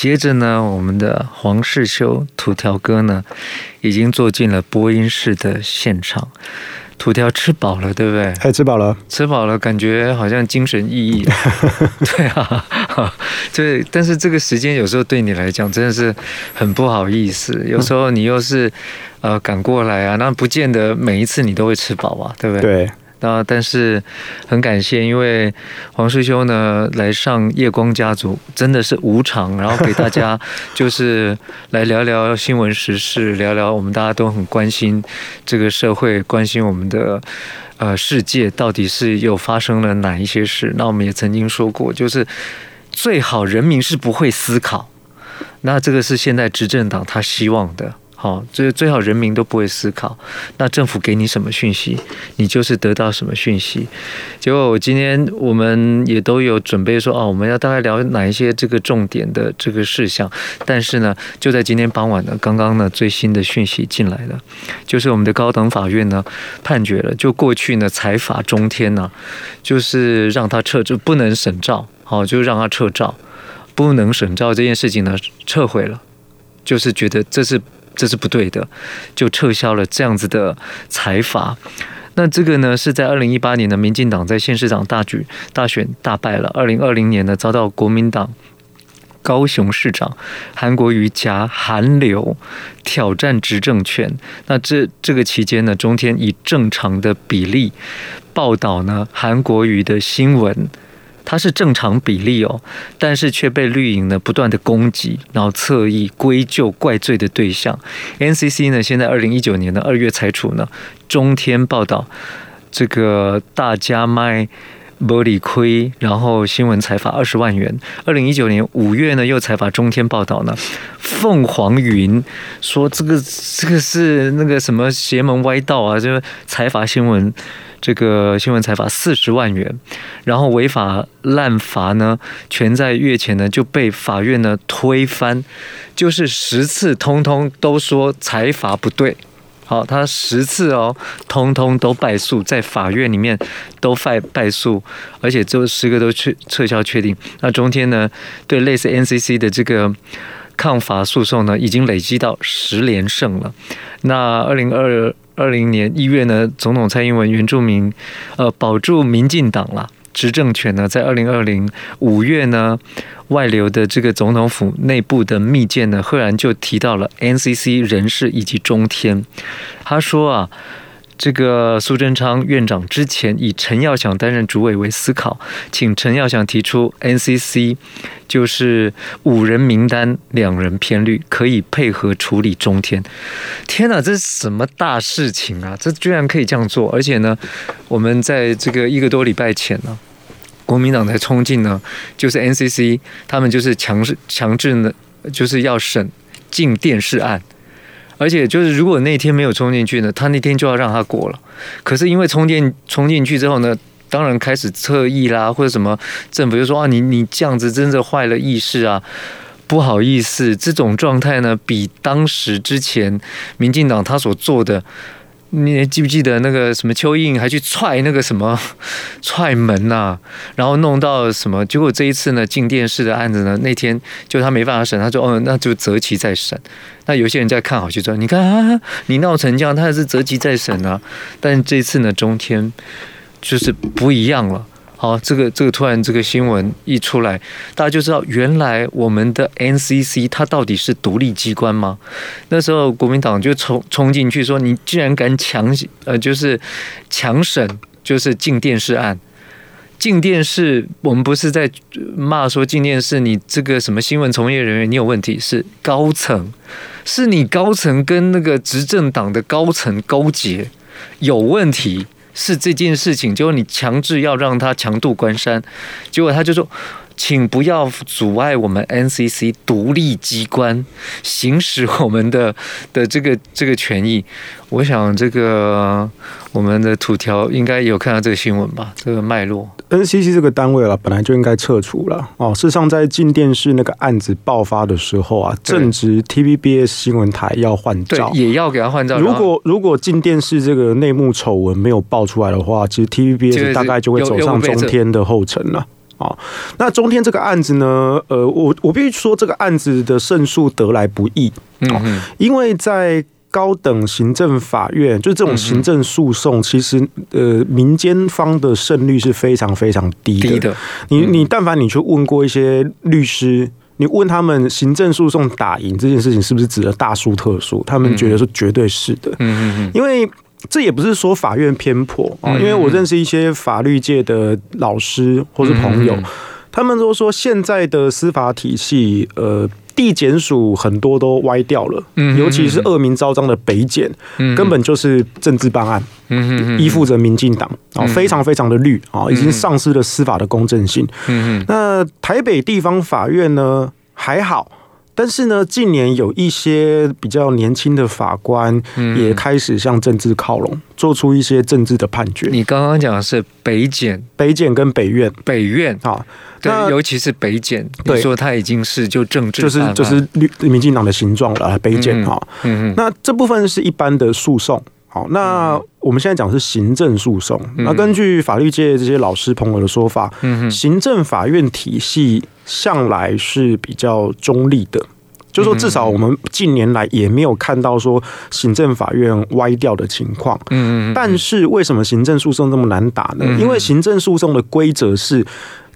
接着呢，我们的黄世修土条哥呢，已经坐进了播音室的现场。土条吃饱了，对不对？哎，吃饱了，吃饱了，感觉好像精神奕奕。对啊，对，但是这个时间有时候对你来讲真的是很不好意思。有时候你又是呃赶过来啊，那不见得每一次你都会吃饱啊，对不对？对。那但是很感谢，因为黄师兄呢来上夜光家族真的是无偿，然后给大家就是来聊聊新闻时事，聊聊我们大家都很关心这个社会，关心我们的呃世界到底是又发生了哪一些事。那我们也曾经说过，就是最好人民是不会思考，那这个是现在执政党他希望的。好，最最好人民都不会思考，那政府给你什么讯息，你就是得到什么讯息。结果我今天我们也都有准备说，哦，我们要大概聊哪一些这个重点的这个事项。但是呢，就在今天傍晚呢，刚刚呢最新的讯息进来了，就是我们的高等法院呢判决了，就过去呢财阀中天呢，就是让他撤，就不能审照，好，就让他撤照，不能审照这件事情呢撤回了，就是觉得这是。这是不对的，就撤销了这样子的裁罚。那这个呢，是在二零一八年的民进党在县市长大举大选大败了。二零二零年呢，遭到国民党高雄市长韩国瑜夹韩流挑战执政权。那这这个期间呢，中天以正常的比例报道呢韩国瑜的新闻。它是正常比例哦，但是却被绿营呢不断的攻击，然后侧翼归咎怪罪的对象。NCC 呢，现在二零一九年的二月裁处呢，中天报道这个大家卖玻璃亏，然后新闻裁罚二十万元。二零一九年五月呢，又裁罚中天报道呢，凤凰云说这个这个是那个什么邪门歪道啊，就是裁罚新闻。这个新闻裁罚四十万元，然后违法滥罚呢，全在月前呢就被法院呢推翻，就是十次通通都说财罚不对，好，他十次哦，通通都败诉，在法院里面都败败诉，而且这十个都撤撤销确定。那中天呢，对类似 NCC 的这个抗法诉讼呢，已经累积到十连胜了。那二零二。二零年一月呢，总统蔡英文原住民，呃，保住民进党了，执政权呢，在二零二零五月呢，外流的这个总统府内部的密件呢，赫然就提到了 NCC 人士以及中天，他说啊。这个苏贞昌院长之前以陈耀祥担任主委为思考，请陈耀祥提出 NCC 就是五人名单，两人偏绿，可以配合处理中天。天哪，这是什么大事情啊？这居然可以这样做！而且呢，我们在这个一个多礼拜前呢，国民党才冲进呢，就是 NCC 他们就是强制强制呢，就是要审禁电视案。而且就是，如果那天没有冲进去呢，他那天就要让他过了。可是因为冲进冲进去之后呢，当然开始侧翼啦，或者什么政府就说啊，你你这样子真的坏了意识啊，不好意思，这种状态呢，比当时之前民进党他所做的。你还记不记得那个什么邱英还去踹那个什么 踹门呐、然后弄到什么？结果这一次呢，进电视的案子呢，那天就他没办法审，他说哦，那就择期再审。那有些人在看好就说，你看啊，你闹成这样，他还是择期再审啊。但这次呢，中天就是不一样了。好，这个这个突然这个新闻一出来，大家就知道原来我们的 NCC 它到底是独立机关吗？那时候国民党就冲冲进去说，你居然敢强呃，就是强审，就是镜电视案。镜电视，我们不是在骂说镜电视，你这个什么新闻从业人员你有问题，是高层，是你高层跟那个执政党的高层勾结有问题。是这件事情，结果你强制要让他强度关山，结果他就说，请不要阻碍我们 NCC 独立机关行使我们的的这个这个权益。我想这个我们的土条应该有看到这个新闻吧？这个脉络。NCC 这个单位啊，本来就应该撤除了哦。事实上，在进电视那个案子爆发的时候啊，正值 TVBS 新闻台要换照，也要给他换照。如果如果进电视这个内幕丑闻没有爆出来的话，其实 TVBS 大概就会走上中天的后尘了。啊。那中天这个案子呢，呃，我我必须说这个案子的胜诉得来不易，嗯，因为在高等行政法院，就这种行政诉讼，其实呃，民间方的胜率是非常非常低的。低的，你你但凡你去问过一些律师，你问他们行政诉讼打赢这件事情是不是指的大输特输，他们觉得是绝对是的。嗯嗯嗯，因为这也不是说法院偏颇啊，因为我认识一些法律界的老师或是朋友，他们都说现在的司法体系，呃。地检署很多都歪掉了，尤其是恶名昭彰的北检，根本就是政治办案，依附着民进党，啊，非常非常的绿啊，已经丧失了司法的公正性。那台北地方法院呢还好，但是呢近年有一些比较年轻的法官也开始向政治靠拢，做出一些政治的判决。你刚刚讲的是北检、北检跟北院、北院啊。对，尤其是北检，你说他已经是就政治，就是就是绿民进党的形状了。北检哈，嗯嗯，那这部分是一般的诉讼。好，那我们现在讲是行政诉讼。那根据法律界这些老师朋友的说法，行政法院体系向来是比较中立的，就是说至少我们近年来也没有看到说行政法院歪掉的情况。嗯嗯，但是为什么行政诉讼这么难打呢？因为行政诉讼的规则是。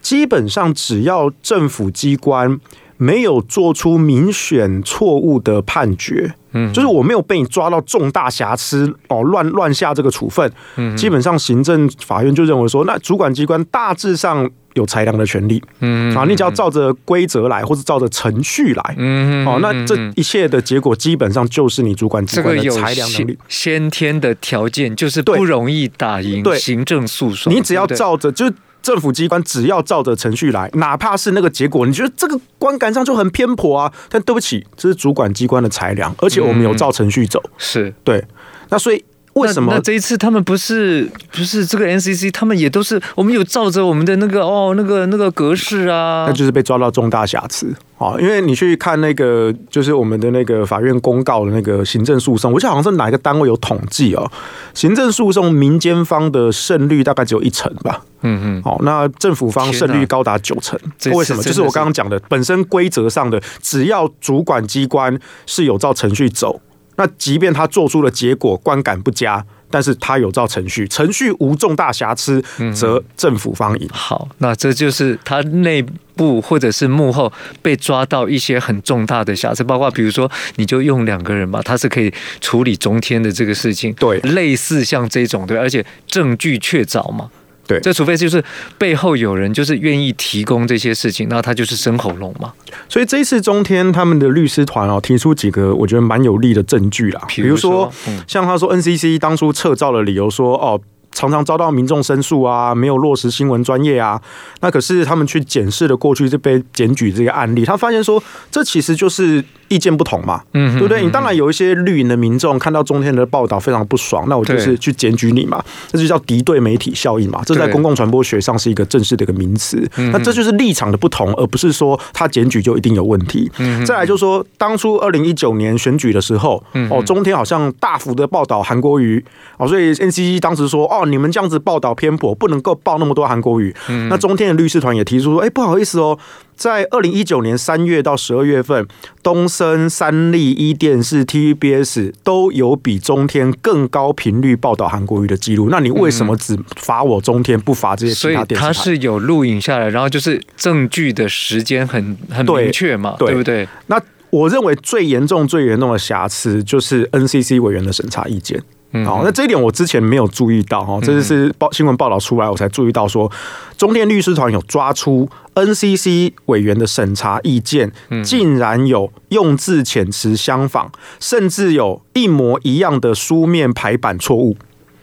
基本上，只要政府机关没有做出明显错误的判决，嗯，就是我没有被你抓到重大瑕疵哦，乱乱下这个处分，嗯，基本上行政法院就认为说，那主管机关大致上有裁量的权利，嗯，啊，你只要照着规则来，或者照着程序来，嗯，哦，那这一切的结果基本上就是你主管机关的裁量能力，先天的条件就是不容易打赢行政诉讼，你只要照着就。政府机关只要照着程序来，哪怕是那个结果，你觉得这个观感上就很偏颇啊？但对不起，这是主管机关的裁量，而且我们有照程序走，嗯、是对。那所以。为什么那，那这一次他们不是不是这个 NCC，他们也都是我们有照着我们的那个哦那个那个格式啊，那就是被抓到重大瑕疵啊！因为你去看那个就是我们的那个法院公告的那个行政诉讼，我记得好像是哪一个单位有统计哦，行政诉讼民间方的胜率大概只有一成吧，嗯嗯，好，那政府方胜率高达九成，为什么？就是我刚刚讲的，本身规则上的，只要主管机关是有照程序走。那即便他做出的结果观感不佳，但是他有照程序，程序无重大瑕疵，则政府方赢。好，那这就是他内部或者是幕后被抓到一些很重大的瑕疵，包括比如说，你就用两个人嘛，他是可以处理中天的这个事情，对，类似像这种对，而且证据确凿嘛。对，这除非就是背后有人就是愿意提供这些事情，那他就是生喉咙嘛。所以这一次中天他们的律师团哦，提出几个我觉得蛮有力的证据啦，比如说像他说 NCC 当初撤照的理由说哦。常常遭到民众申诉啊，没有落实新闻专业啊。那可是他们去检视了过去这被检举这个案例，他发现说，这其实就是意见不同嘛，嗯，对不对？你当然有一些绿营的民众看到中天的报道非常不爽，那我就是去检举你嘛，这就叫敌对媒体效应嘛。这在公共传播学上是一个正式的一个名词。那这就是立场的不同，而不是说他检举就一定有问题。再来就是说，当初二零一九年选举的时候，哦，中天好像大幅的报道韩国瑜，哦，所以 NCC 当时说，哦。你们这样子报道偏颇，不能够报那么多韩国瑜。嗯、那中天的律师团也提出说：“哎、欸，不好意思哦，在二零一九年三月到十二月份，东森、三立、一电视、TVBS 都有比中天更高频率报道韩国瑜的记录。那你为什么只罚我中天，不罚这些其他电视台？”他是有录影下来，然后就是证据的时间很很明确嘛，对，对不对？那我认为最严重、最严重的瑕疵就是 NCC 委员的审查意见。好，那这一点我之前没有注意到哈，这是报新闻报道出来，我才注意到说，中电律师团有抓出 NCC 委员的审查意见，竟然有用字遣词相仿，甚至有一模一样的书面排版错误。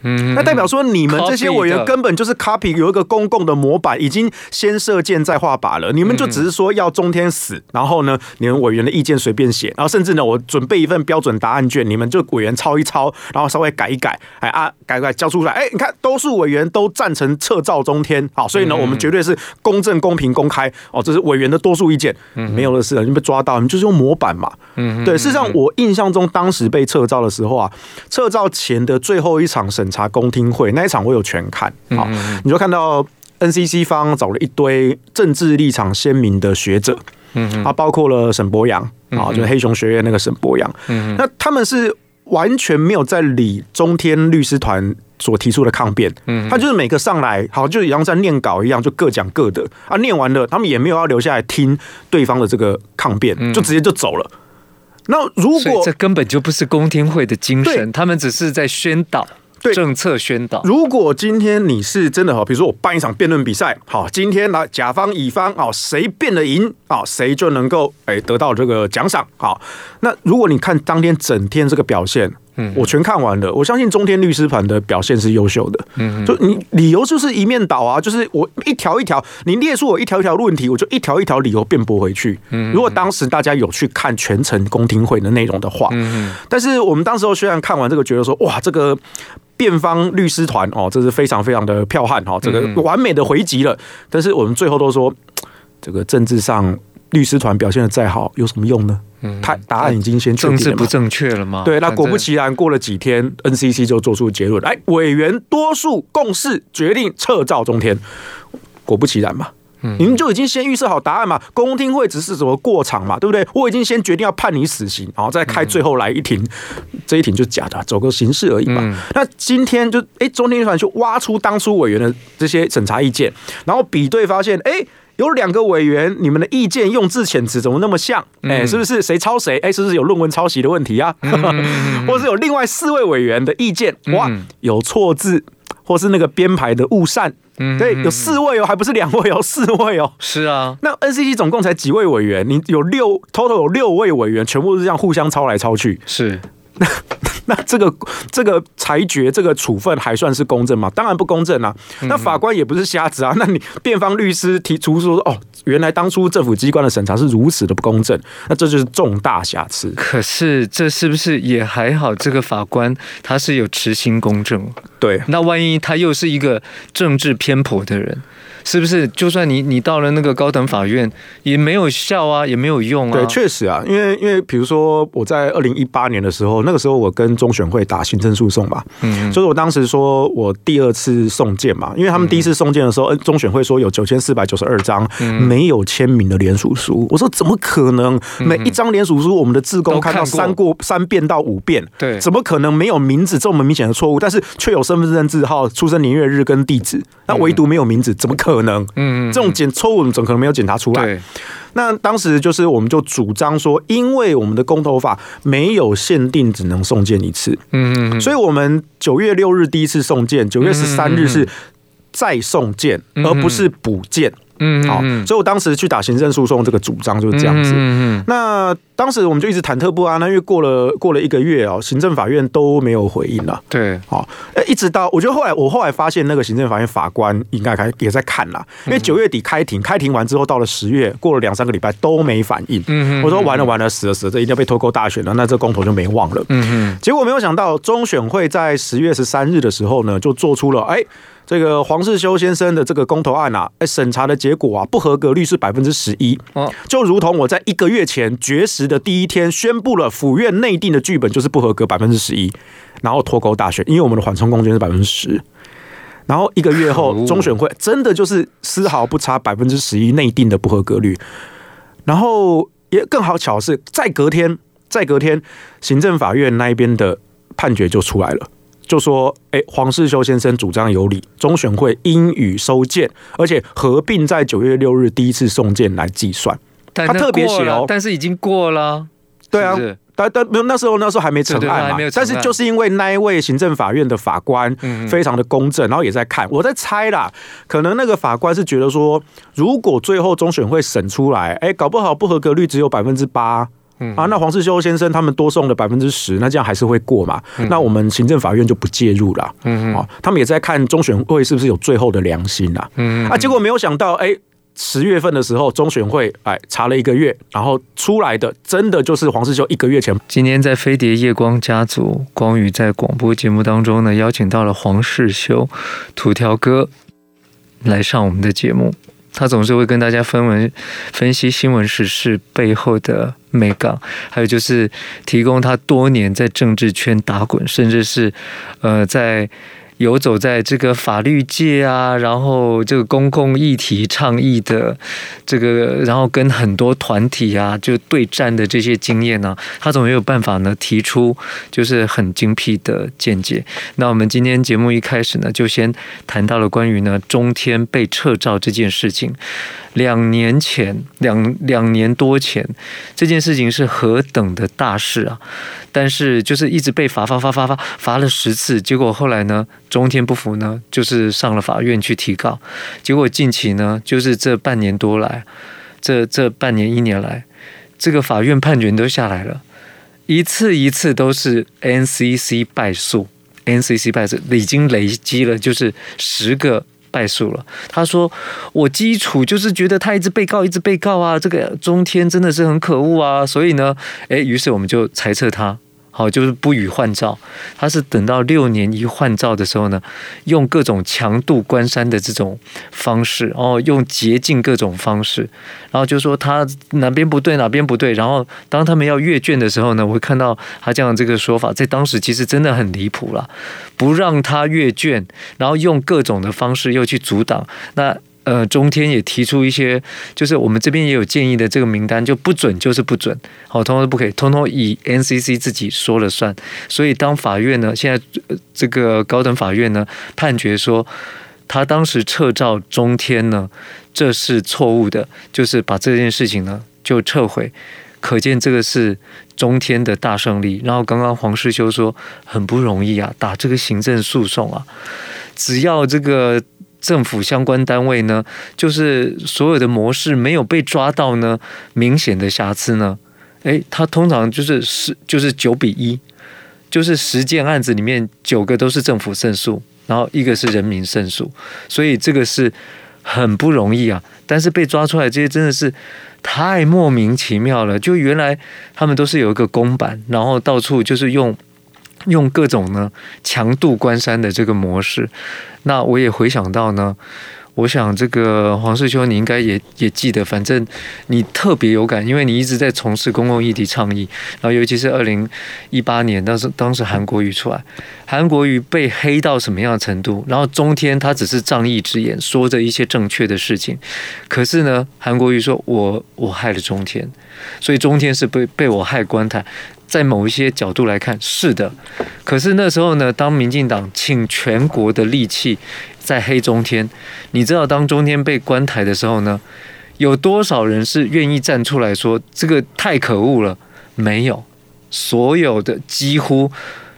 嗯，那代表说你们这些委员根本就是 copy 有一个公共的模板，已经先射箭再画靶了。你们就只是说要中天死，然后呢，你们委员的意见随便写，然后甚至呢，我准备一份标准答案卷，你们就委员抄一抄，然后稍微改一改，哎啊，改改交出来，哎，你看，多数委员都赞成撤照中天，好，所以呢，我们绝对是公正、公平、公开，哦，这是委员的多数意见，没有的事了，你被抓到，你就是用模板嘛，嗯，对，事实上，我印象中当时被撤照的时候啊，撤照前的最后一场审。查公听会那一场我有全看，好，你就看到 NCC 方找了一堆政治立场鲜明的学者，嗯，啊，包括了沈博洋啊，就是黑熊学院那个沈博洋，嗯，那他们是完全没有在理中天律师团所提出的抗辩，嗯，他就是每个上来，好，就像在念稿一样，就各讲各的。啊，念完了，他们也没有要留下来听对方的这个抗辩，就直接就走了。那如果这根本就不是公听会的精神，他们只是在宣导。对政策宣导。如果今天你是真的哈，比如说我办一场辩论比赛，好，今天来甲方乙方啊，谁辩得赢啊，谁就能够哎得到这个奖赏。好，那如果你看当天整天这个表现，嗯，我全看完了，我相信中天律师团的表现是优秀的。嗯，就你理由就是一面倒啊，就是我一条一条，你列出我一条一条问题，我就一条一条理由辩驳回去。嗯，如果当时大家有去看全程公听会的内容的话，嗯，但是我们当时候虽然看完这个，觉得说哇，这个。辩方律师团哦，这是非常非常的彪悍哈，这个完美的回击了。但是我们最后都说，这个政治上律师团表现的再好，有什么用呢？嗯，他答案已经先确定了，政治不正确了吗？对，那果不其然，过了几天，NCC 就做出结论，哎，委员多数共识决定撤照中天，果不其然嘛。你们就已经先预设好答案嘛？公听会只是什么过场嘛，对不对？我已经先决定要判你死刑，然后再开最后来一庭，这一庭就假的，走个形式而已嘛。那今天就哎，中天团就挖出当初委员的这些审查意见，然后比对发现，哎，有两个委员，你们的意见用字遣词怎么那么像？哎，是不是谁抄谁？哎，是不是有论文抄袭的问题啊？或者是有另外四位委员的意见，哇，有错字，或是那个编排的误删。嗯，对，有四位哦，还不是两位哦，四位哦。是啊，那 NCC 总共才几位委员？你有六，total 有六位委员，全部是这样互相抄来抄去。是，那 那这个这个裁决，这个处分还算是公正吗？当然不公正啊。那法官也不是瞎子啊。那你辩方律师提出说，哦，原来当初政府机关的审查是如此的不公正，那这就是重大瑕疵。可是这是不是也还好？这个法官他是有持心公正。对，那万一他又是一个政治偏颇的人，是不是？就算你你到了那个高等法院，也没有效啊，也没有用啊。对，确实啊，因为因为比如说我在二零一八年的时候，那个时候我跟中选会打行政诉讼嘛，嗯，所以我当时说我第二次送件嘛，因为他们第一次送件的时候，嗯中选会说有九千四百九十二张没有签名的联署书，我说怎么可能？每一张联署书我们的志工看到三过三遍到五遍，对，怎么可能没有名字这么明显的错误？但是却有。身份证字号、出生年月日跟地址，那唯独没有名字，怎么可能？嗯，这种检错误怎么可能没有检查出来？那当时就是我们就主张说，因为我们的公投法没有限定只能送件一次，嗯，所以我们九月六日第一次送件，九月十三日是再送件，而不是补件。嗯，好，所以我当时去打行政诉讼，这个主张就是这样子。嗯，那当时我们就一直忐忑不安，那因为过了过了一个月哦，行政法院都没有回应了。对，好，一直到我觉得后来我后来发现那个行政法院法官应该开也在看了，因为九月底开庭，开庭完之后到了十月，过了两三个礼拜都没反应。嗯，我说完了完了，死了死了，这一定要被拖沟大选了，那这公投就没望了。嗯，结果没有想到中选会在十月十三日的时候呢，就做出了哎。这个黄世修先生的这个公投案啊，哎，审查的结果啊，不合格率是百分之十一，就如同我在一个月前绝食的第一天宣布了府院内定的剧本就是不合格百分之十一，然后脱钩大选，因为我们的缓冲空间是百分之十，然后一个月后中选会真的就是丝毫不差百分之十一内定的不合格率，然后也更好巧的是，在隔天在隔天，行政法院那一边的判决就出来了。就说，哎，黄世修先生主张有理，中选会应予收件，而且合并在九月六日第一次送件来计算。他特别写哦，但是已经过了，对啊，但但没有那时候那时候还没成案嘛，但是就是因为那一位行政法院的法官非常的公正，然后也在看，我在猜啦，可能那个法官是觉得说，如果最后中选会审出来，哎，搞不好不合格率只有百分之八。啊，那黄世修先生他们多送了百分之十，那这样还是会过嘛？那我们行政法院就不介入了。嗯嗯，他们也在看中选会是不是有最后的良心啦。嗯啊，结果没有想到，哎，十月份的时候中选会哎查了一个月，然后出来的真的就是黄世修一个月前。今天在飞碟夜光家族，光宇在广播节目当中呢，邀请到了黄世修土条哥来上我们的节目。他总是会跟大家分文分析新闻时事背后的美港，还有就是提供他多年在政治圈打滚，甚至是呃在游走在这个法律界啊，然后这个公共议题倡议的这个，然后跟很多团体啊就对战的这些经验呢、他总没有办法呢提出就是很精辟的见解。那我们今天节目一开始呢，就先谈到了关于呢中天被撤照这件事情。两年前，两两年多前，这件事情是何等的大事啊！但是就是一直被罚罚罚罚罚罚了十次，结果后来呢，中天不服呢，就是上了法院去提告。结果近期呢，就是这半年多来，这这半年一年来，这个法院判决都下来了，一次一次都是 NCC 败诉，NCC 败诉已经累积了就是十个。败诉了。他说：“我基础就是觉得他一直被告，一直被告啊，这个中天真的是很可恶啊。所以呢，诶，于是我们就裁撤他。”好，就是不予换照。他是等到六年一换照的时候呢，用各种强渡关山的这种方式，哦，用捷径各种方式，然后就说他哪边不对，哪边不对。然后当他们要阅卷的时候呢，我会看到他这样这个说法，在当时其实真的很离谱了，不让他阅卷，然后用各种的方式又去阻挡那。呃，中天也提出一些，就是我们这边也有建议的这个名单，就不准就是不准，好，通通不可以，通通以 NCC 自己说了算。所以当法院呢，现在这个高等法院呢判决说，他当时撤照中天呢，这是错误的，就是把这件事情呢就撤回，可见这个是中天的大胜利。然后刚刚黄世修说很不容易啊，打这个行政诉讼啊，只要这个。政府相关单位呢，就是所有的模式没有被抓到呢，明显的瑕疵呢，诶，它通常就是十就是九比一，就是十件案子里面九个都是政府胜诉，然后一个是人民胜诉，所以这个是很不容易啊。但是被抓出来这些真的是太莫名其妙了，就原来他们都是有一个公版，然后到处就是用。用各种呢强渡关山的这个模式，那我也回想到呢，我想这个黄世修你应该也也记得，反正你特别有感，因为你一直在从事公共议题倡议，然后尤其是二零一八年，当时当时韩国瑜出来，韩国瑜被黑到什么样的程度，然后中天他只是仗义执言，说着一些正确的事情，可是呢，韩国瑜说我我害了中天，所以中天是被被我害关台。在某一些角度来看，是的。可是那时候呢，当民进党倾全国的力气在黑中天，你知道，当中天被关台的时候呢，有多少人是愿意站出来说这个太可恶了？没有，所有的几乎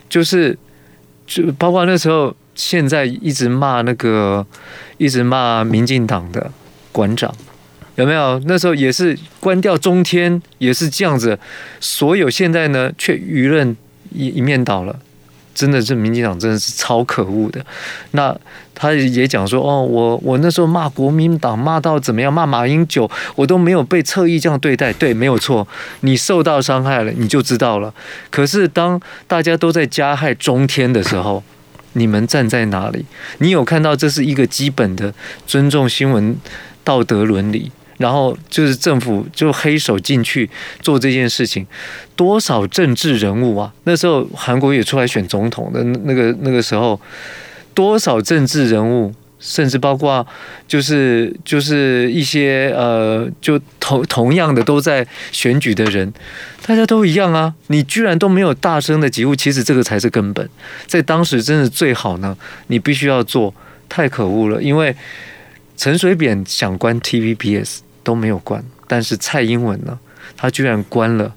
就是就包括那时候，现在一直骂那个一直骂民进党的馆长。有没有？那时候也是关掉中天，也是这样子。所有现在呢，却舆论一一面倒了。真的是民进党真的是超可恶的。那他也讲说，哦，我我那时候骂国民党骂到怎么样，骂马英九，我都没有被侧翼这样对待。对，没有错，你受到伤害了，你就知道了。可是当大家都在加害中天的时候，你们站在哪里？你有看到这是一个基本的尊重新闻道德伦理？然后就是政府就黑手进去做这件事情，多少政治人物啊？那时候韩国也出来选总统的那个那个时候，多少政治人物，甚至包括就是就是一些呃，就同同样的都在选举的人，大家都一样啊！你居然都没有大声的疾呼，其实这个才是根本。在当时真的最好呢，你必须要做，太可恶了，因为。陈水扁想关 TVBS 都没有关，但是蔡英文呢，他居然关了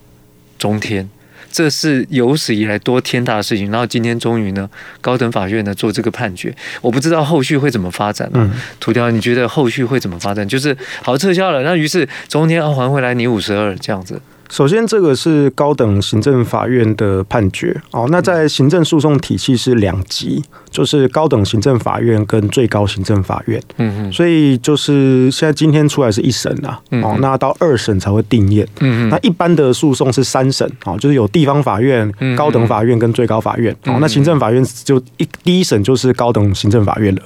中天，这是有史以来多天大的事情。然后今天终于呢，高等法院呢做这个判决，我不知道后续会怎么发展呢？涂条，你觉得后续会怎么发展？就是好撤销了，那于是中天要还回来你五十二这样子。首先，这个是高等行政法院的判决哦。那在行政诉讼体系是两级，就是高等行政法院跟最高行政法院。嗯嗯。所以就是现在今天出来是一审啊，哦，那到二审才会定谳。嗯嗯。那一般的诉讼是三审，哦，就是有地方法院、高等法院跟最高法院。哦，那行政法院就一第一审就是高等行政法院了。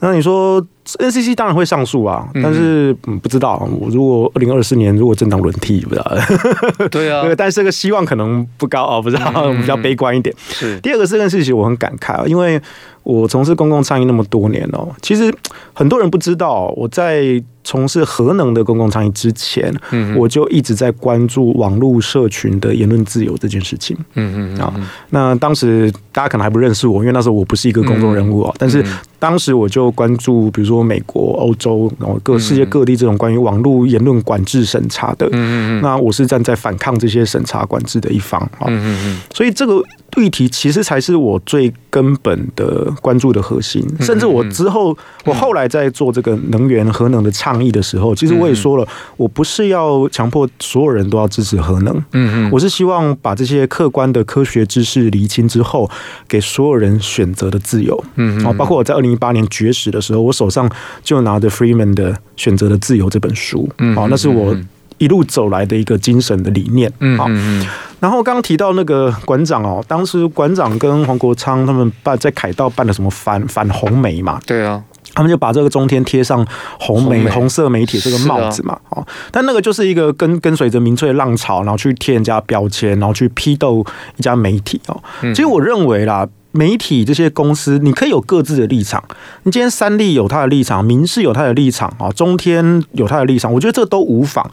那你说 NCC 当然会上诉啊，但是嗯不知道，我如果二零二四年如果政党轮替，不知道。对啊，但是这个希望可能不高啊，不知道，比较悲观一点。是第二个这件事情，我很感慨啊，因为我从事公共倡议那么多年哦，其实很多人不知道我在。从事核能的公共倡议之前，嗯，我就一直在关注网络社群的言论自由这件事情。嗯嗯啊，那当时大家可能还不认识我，因为那时候我不是一个公众人物啊。但是当时我就关注，比如说美国、欧洲，然后各世界各地这种关于网络言论管制审查的。嗯嗯，那我是站在反抗这些审查管制的一方啊。嗯嗯，所以这个议题其实才是我最根本的关注的核心。甚至我之后，我后来在做这个能源核能的倡。议的时候，其实我也说了，我不是要强迫所有人都要支持核能，嗯嗯，我是希望把这些客观的科学知识厘清之后，给所有人选择的自由，嗯嗯，包括我在二零一八年绝食的时候，我手上就拿着 Freeman 的《选择的自由》这本书，嗯，好，那是我一路走来的一个精神的理念，嗯嗯，然后刚刚提到那个馆长哦，当时馆长跟黄国昌他们办在凯道办的什么反反红媒嘛，对啊。他们就把这个中天贴上红媒红色媒体这个帽子嘛，哦，但那个就是一个跟跟随着民粹浪潮，然后去贴人家标签，然后去批斗一家媒体哦。其实我认为啦，媒体这些公司，你可以有各自的立场。你今天三立有他的立场，民视有他的立场啊，中天有他的立场，我觉得这都无妨。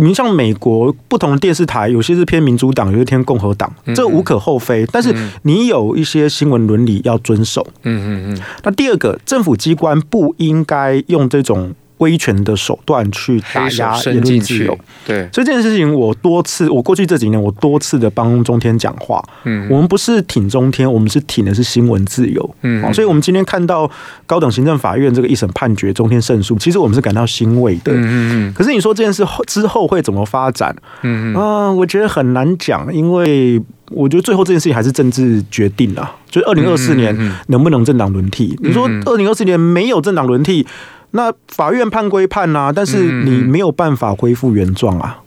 你像美国不同的电视台，有些是偏民主党，有些偏共和党，这无可厚非。但是你有一些新闻伦理要遵守。嗯嗯嗯。那第二个，政府机关不应该用这种。威权的手段去打压言论自由，对，所以这件事情我多次，我过去这几年我多次的帮中天讲话，嗯，我们不是挺中天，我们是挺的是新闻自由，嗯，所以我们今天看到高等行政法院这个一审判决中天胜诉，其实我们是感到欣慰的，嗯嗯，可是你说这件事后之后会怎么发展？嗯啊，我觉得很难讲，因为我觉得最后这件事情还是政治决定了，就是二零二四年能不能政党轮替？你说二零二四年没有政党轮替？那法院判归判啊，但是你没有办法恢复原状啊。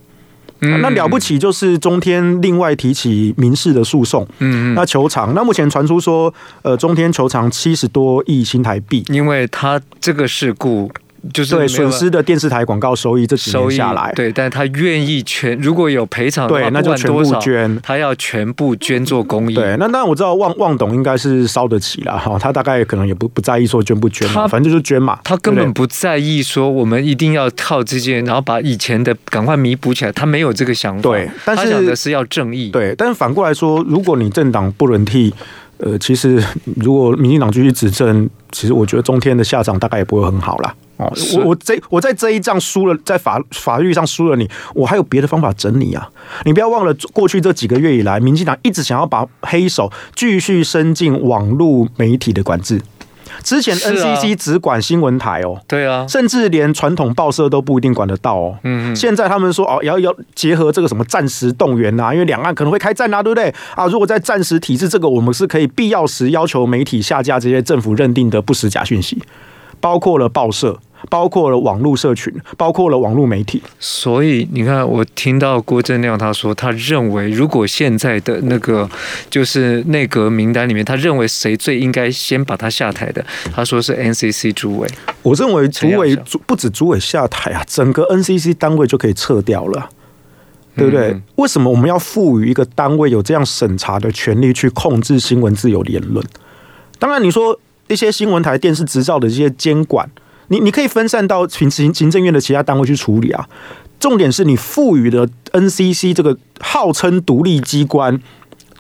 嗯、那了不起就是中天另外提起民事的诉讼，嗯，那球场。那目前传出说，呃，中天球场七十多亿新台币，因为他这个事故。就是对损失的电视台广告收益这几年下来，对，但他愿意全如果有赔偿，对，那就全部捐，他要全部捐做公益。对，那那我知道旺旺董应该是烧得起了哈，他大概可能也不不在意说捐不捐，他反正就是捐嘛，他根本不在意说我们一定要靠这些，然后把以前的赶快弥补起来，他没有这个想法。对，但是他想的是要正义。对，但是反过来说，如果你政党不轮替，呃，其实如果民进党继续执政，其实我觉得中天的下场大概也不会很好了。哦，我我这我在这一仗输了，在法法律上输了你，我还有别的方法整你啊！你不要忘了，过去这几个月以来，民进党一直想要把黑手继续伸进网络媒体的管制。之前 NCC 只管新闻台哦，对啊，甚至连传统报社都不一定管得到哦。嗯，现在他们说哦，要要结合这个什么暂时动员呐，因为两岸可能会开战啊，对不对啊？如果在暂时体制，这个我们是可以必要时要求媒体下架这些政府认定的不实假讯息，包括了报社。包括了网络社群，包括了网络媒体。所以你看，我听到郭正亮他说，他认为如果现在的那个就是内阁名单里面，他认为谁最应该先把他下台的，他说是 NCC 主委。我认为主委不止主委下台啊，整个 NCC 单位就可以撤掉了，对不对？嗯、为什么我们要赋予一个单位有这样审查的权利去控制新闻自由的言论？当然，你说一些新闻台、电视执照的这些监管。你你可以分散到行行行政院的其他单位去处理啊。重点是你赋予的 NCC 这个号称独立机关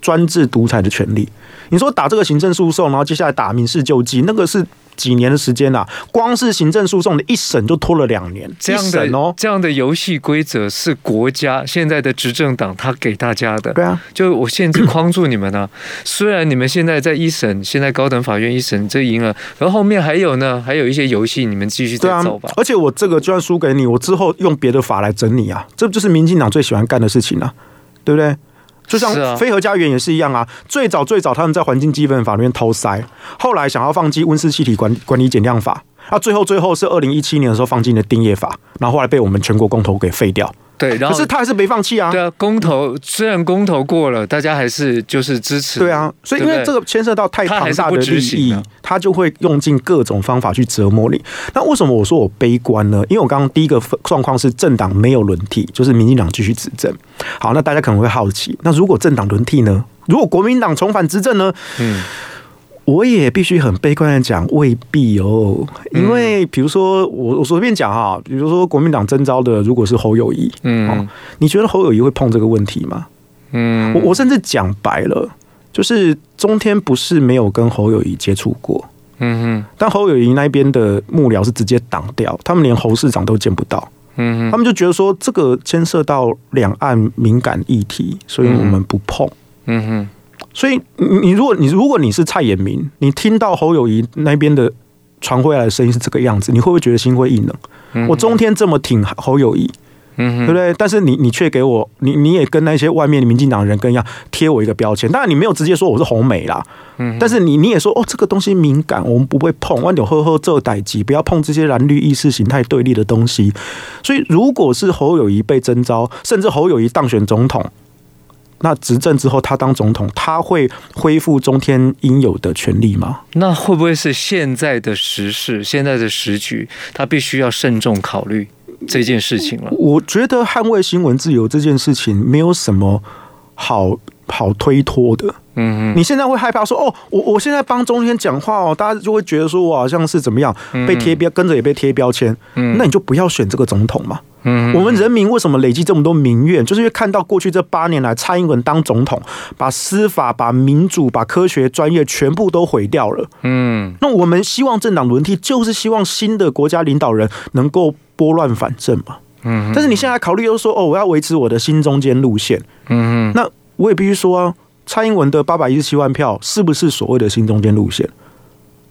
专制独裁的权利。你说打这个行政诉讼，然后接下来打民事救济，那个是。几年的时间啊，光是行政诉讼的一审就拖了两年。这样的哦，这样的游戏规则是国家现在的执政党他给大家的。对啊，就我限制框住你们呢、啊。虽然你们现在在一审，现在高等法院一审这赢了，然后后面还有呢，还有一些游戏你们继续再走吧。而且我这个就算输给你，我之后用别的法来整你啊，这就是民进党最喜欢干的事情啊，对不对？就像飞核家园也是一样啊，最早最早他们在环境基本法里面偷塞，后来想要放弃温室气体管管理减量法，啊，最后最后是二零一七年的时候放进了定业法，然后后来被我们全国公投给废掉。对，然后可是他还是没放弃啊。对啊，公投虽然公投过了，大家还是就是支持。对啊，所以因为这个牵涉到太庞大的利益，他就会用尽各种方法去折磨你。那为什么我说我悲观呢？因为我刚刚第一个状况是政党没有轮替，就是民进党继续执政。好，那大家可能会好奇，那如果政党轮替呢？如果国民党重返执政呢？嗯。我也必须很悲观的讲，未必哦。因为比如说，我我随便讲哈，比如说国民党征召的如果是侯友谊，嗯，你觉得侯友谊会碰这个问题吗？嗯，我我甚至讲白了，就是中天不是没有跟侯友谊接触过，嗯哼，但侯友谊那边的幕僚是直接挡掉，他们连侯市长都见不到，嗯哼，他们就觉得说这个牵涉到两岸敏感议题，所以我们不碰，嗯哼。所以你如果你如果你是蔡衍明，你听到侯友谊那边的传回来的声音是这个样子，你会不会觉得心灰意冷？嗯、我中天这么挺侯友谊，嗯、对不对？但是你你却给我你你也跟那些外面的民进党人跟一样贴我一个标签，当然你没有直接说我是红美啦，嗯、但是你你也说哦这个东西敏感，我们不会碰，万点呵呵这代志，不要碰这些蓝绿意识形态对立的东西。所以如果是侯友谊被征召，甚至侯友谊当选总统。那执政之后，他当总统，他会恢复中天应有的权利吗？那会不会是现在的时事、现在的时局，他必须要慎重考虑这件事情了？我觉得捍卫新闻自由这件事情没有什么好好推脱的。嗯嗯，你现在会害怕说哦，我我现在帮中间讲话哦，大家就会觉得说我好像是怎么样被贴标，跟着也被贴标签。嗯，那你就不要选这个总统嘛。嗯，我们人民为什么累积这么多民怨？就是因为看到过去这八年来，蔡英文当总统，把司法、把民主、把科学专业全部都毁掉了。嗯，那我们希望政党轮替，就是希望新的国家领导人能够拨乱反正嘛。嗯，但是你现在考虑又说哦，我要维持我的新中间路线。嗯，那我也必须说啊。蔡英文的八百一十七万票是不是所谓的新中间路线？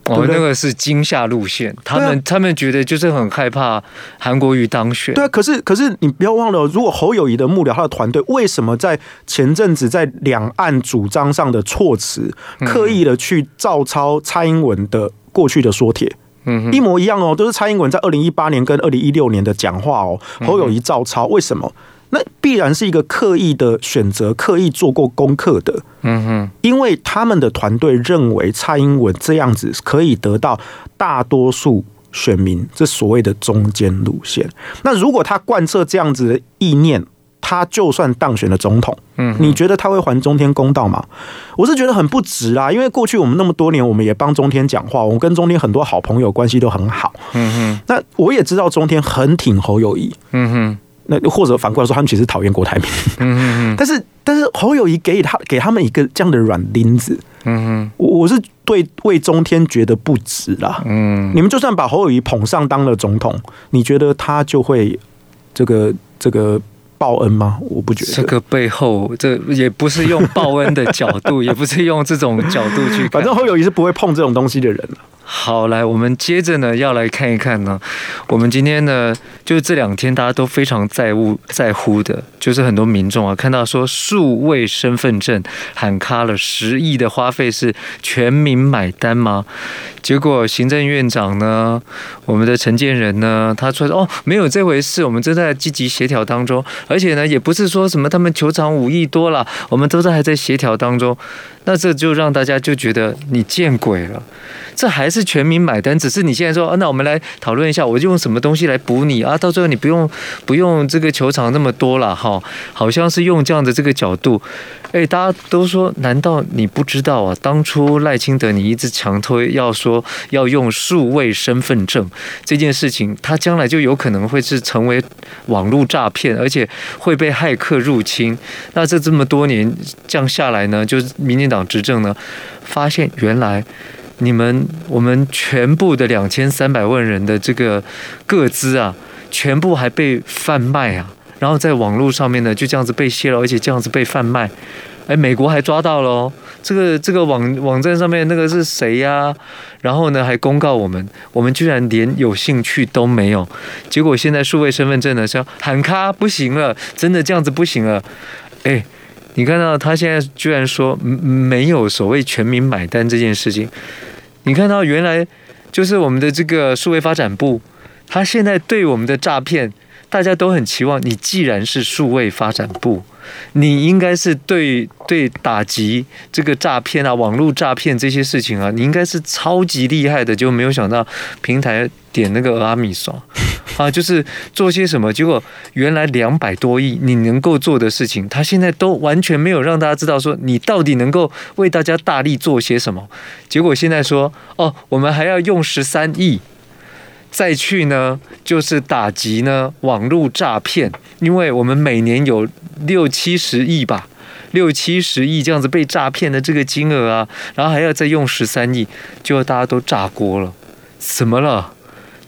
哦，那个是惊吓路线。他们、啊、他们觉得就是很害怕韩国瑜当选。对啊，可是可是你不要忘了，如果侯友谊的幕僚他的团队为什么在前阵子在两岸主张上的措辞，刻意的去照抄蔡英文的过去的说帖？嗯哼，一模一样哦，都是蔡英文在二零一八年跟二零一六年的讲话哦，侯友宜照抄，为什么？那必然是一个刻意的选择，刻意做过功课的。嗯哼，因为他们的团队认为蔡英文这样子可以得到大多数选民，这所谓的中间路线。那如果他贯彻这样子的意念，他就算当选了总统，嗯，你觉得他会还中天公道吗？我是觉得很不值啊，因为过去我们那么多年，我们也帮中天讲话，我们跟中天很多好朋友关系都很好。嗯哼，那我也知道中天很挺侯友谊。嗯哼。那或者反过来说，他们其实讨厌郭台铭。嗯嗯，但是但是侯友谊给他给他们一个这样的软钉子。嗯哼，我我是对魏中天觉得不值啦。嗯，你们就算把侯友谊捧上当了总统，你觉得他就会这个这个报恩吗？我不觉得。这个背后，这也不是用报恩的角度，也不是用这种角度去。反正侯友谊是不会碰这种东西的人。好，来，我们接着呢要来看一看呢，我们今天呢就是这两天大家都非常在乎在乎的，就是很多民众啊看到说数位身份证喊卡了十亿的花费是全民买单吗？结果行政院长呢，我们的陈建仁呢，他说哦没有这回事，我们正在积极协调当中，而且呢也不是说什么他们球场五亿多了，我们都在还在协调当中，那这就让大家就觉得你见鬼了。这还是全民买单，只是你现在说，啊、那我们来讨论一下，我就用什么东西来补你啊？到最后你不用不用这个球场那么多了哈，好像是用这样的这个角度，哎，大家都说，难道你不知道啊？当初赖清德你一直强推要说要用数位身份证这件事情，它将来就有可能会是成为网络诈骗，而且会被骇客入侵。那这这么多年降下来呢，就是民进党执政呢，发现原来。你们我们全部的两千三百万人的这个个资啊，全部还被贩卖啊，然后在网络上面呢就这样子被泄露，而且这样子被贩卖，哎，美国还抓到了，这个这个网网站上面那个是谁呀？然后呢还公告我们，我们居然连有兴趣都没有，结果现在数位身份证呢是要喊卡不行了，真的这样子不行了，哎，你看到他现在居然说没有所谓全民买单这件事情。你看到原来就是我们的这个数位发展部，他现在对我们的诈骗大家都很期望你，既然是数位发展部，你应该是对对打击这个诈骗啊、网络诈骗这些事情啊，你应该是超级厉害的，就没有想到平台点那个阿米爽 啊，就是做些什么，结果原来两百多亿你能够做的事情，他现在都完全没有让大家知道说你到底能够为大家大力做些什么，结果现在说哦，我们还要用十三亿。再去呢，就是打击呢网络诈骗，因为我们每年有六七十亿吧，六七十亿这样子被诈骗的这个金额啊，然后还要再用十三亿，就大家都炸锅了，怎么了？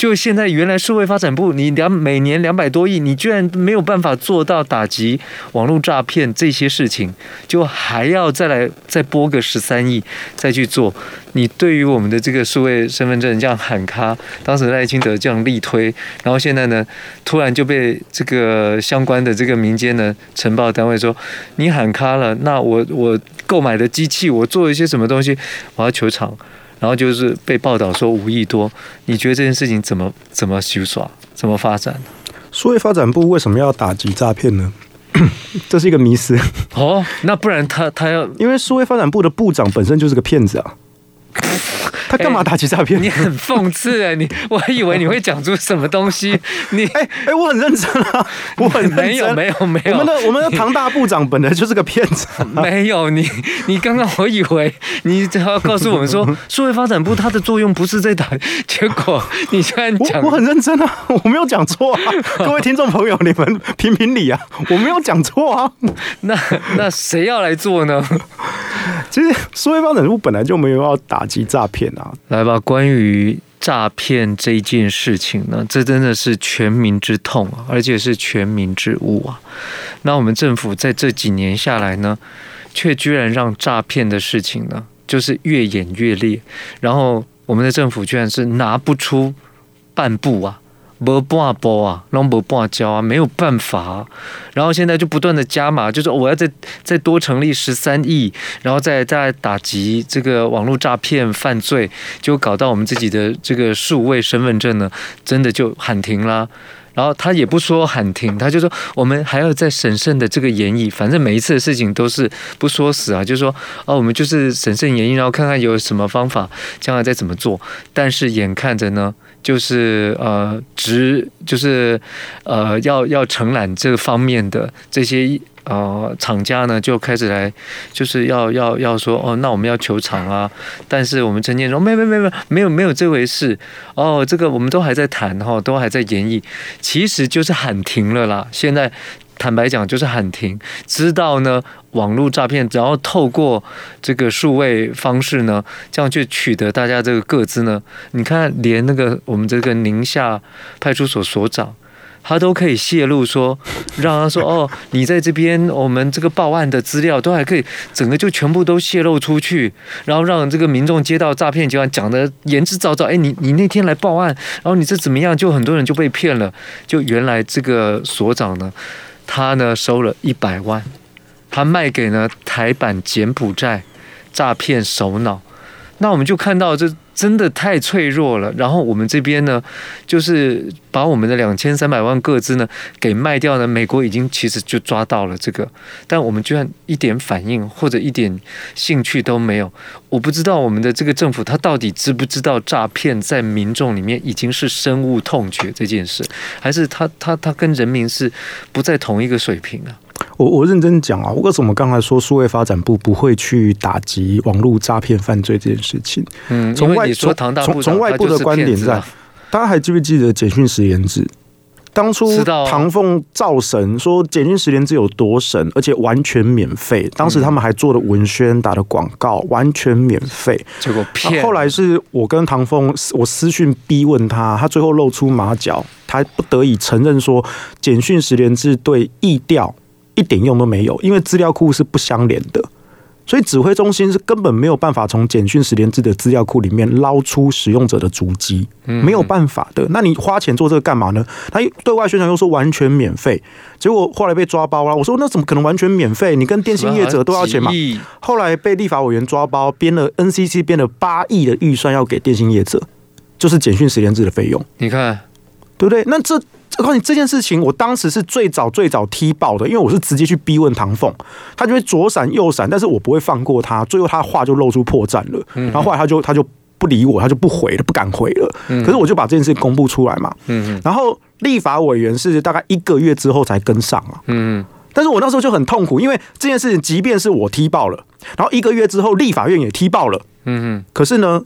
就现在，原来数位发展部，你两每年两百多亿，你居然没有办法做到打击网络诈骗这些事情，就还要再来再拨个十三亿再去做。你对于我们的这个数位身份证这样喊卡，当时赖清德这样力推，然后现在呢，突然就被这个相关的这个民间的承包单位说，你喊卡了，那我我购买的机器，我做一些什么东西，我要求偿。然后就是被报道说五亿多，你觉得这件事情怎么怎么修耍，怎么发展？数位发展部为什么要打击诈骗呢？这是一个迷思哦。那不然他他要，因为数位发展部的部长本身就是个骗子啊。他干嘛打击诈骗？你很讽刺哎！你我还以为你会讲出什么东西。你哎哎，我很认真啊，我很没有没有没有。我们的我们的唐大部长本来就是个骗子。没有你你刚刚我以为你只要告诉我们说，数位发展部它的作用不是在打，结果你现在讲。我很认真啊，我没有讲错啊，各位听众朋友，你们评评理啊，我没有讲错啊。那那谁要来做呢？其实数位发展部本来就没有要打击诈骗来吧，关于诈骗这件事情呢，这真的是全民之痛啊，而且是全民之误啊。那我们政府在这几年下来呢，却居然让诈骗的事情呢，就是越演越烈，然后我们的政府居然是拿不出半步啊。没半步啊，没半招啊，没有办法。然后现在就不断的加码，就是我要再再多成立十三亿，然后再再打击这个网络诈骗犯罪，就搞到我们自己的这个数位身份证呢，真的就喊停啦。然后他也不说喊停，他就说我们还要再审慎的这个研议，反正每一次的事情都是不说死啊，就是说哦，我们就是审慎研议，然后看看有什么方法，将来再怎么做。但是眼看着呢。就是呃，直就是呃，要要承揽这方面的这些呃厂家呢，就开始来，就是要要要说哦，那我们要求偿啊。但是我们陈建说没没没没没有没有这回事哦，这个我们都还在谈哈，都还在演绎，其实就是喊停了啦。现在。坦白讲，就是喊停，知道呢，网络诈骗，然后透过这个数位方式呢，这样去取得大家这个个资呢。你看，连那个我们这个宁夏派出所所长，他都可以泄露说，让他说哦，你在这边，我们这个报案的资料都还可以，整个就全部都泄露出去，然后让这个民众接到诈骗集团讲的言之凿凿。哎，你你那天来报案，然后你这怎么样？就很多人就被骗了。就原来这个所长呢。他呢收了一百万，他卖给了台版柬埔寨诈骗首脑，那我们就看到这真的太脆弱了。然后我们这边呢，就是把我们的两千三百万个资呢给卖掉呢，美国已经其实就抓到了这个，但我们居然一点反应或者一点兴趣都没有。我不知道我们的这个政府他到底知不知道诈骗在民众里面已经是深恶痛绝这件事，还是他他他跟人民是不在同一个水平啊？我我认真讲啊，为什么刚才说数位发展部不会去打击网络诈骗犯罪这件事情？嗯，从外从从外部的观点在，大家还记不记得简讯实联制？当初唐凤造神说简讯十连制有多神，而且完全免费。当时他们还做了文宣，打的广告，完全免费。结果骗。后来是我跟唐凤，我私讯逼问他，他最后露出马脚，他不得已承认说简讯十连制对疫调。一点用都没有，因为资料库是不相连的，所以指挥中心是根本没有办法从简讯十连制的资料库里面捞出使用者的足迹，没有办法的。那你花钱做这个干嘛呢？他对外宣传又说完全免费，结果后来被抓包了。我说那怎么可能完全免费？你跟电信业者都要钱嘛。后来被立法委员抓包，编了 NCC 编了八亿的预算要给电信业者，就是简讯十连制的费用。你看，对不对？那这。我告诉你这件事情，我当时是最早最早踢爆的，因为我是直接去逼问唐凤，他就会左闪右闪，但是我不会放过他，最后他的话就露出破绽了，然后后来他就他就不理我，他就不回了，不敢回了。可是我就把这件事公布出来嘛，然后立法委员是大概一个月之后才跟上啊，嗯，但是我那时候就很痛苦，因为这件事情即便是我踢爆了，然后一个月之后立法院也踢爆了，嗯嗯，可是呢。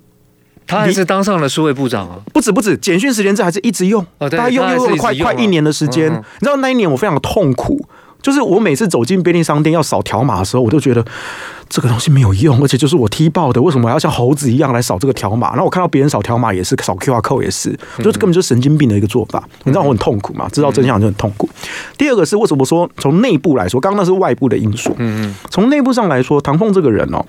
他还是当上了数位部长啊！不止不止，简讯时间制还是一直用，大概用用了快快一年的时间。你知道那一年我非常的痛苦，就是我每次走进便利商店要扫条码的时候，我都觉得这个东西没有用，而且就是我踢爆的，为什么还要像猴子一样来扫这个条码？然后我看到别人扫条码也是扫 QR code 也是，就是根本就是神经病的一个做法。你知道我很痛苦嘛？知道真相就很痛苦。第二个是为什么说从内部来说，刚刚那是外部的因素，嗯嗯，从内部上来说，唐凤这个人哦。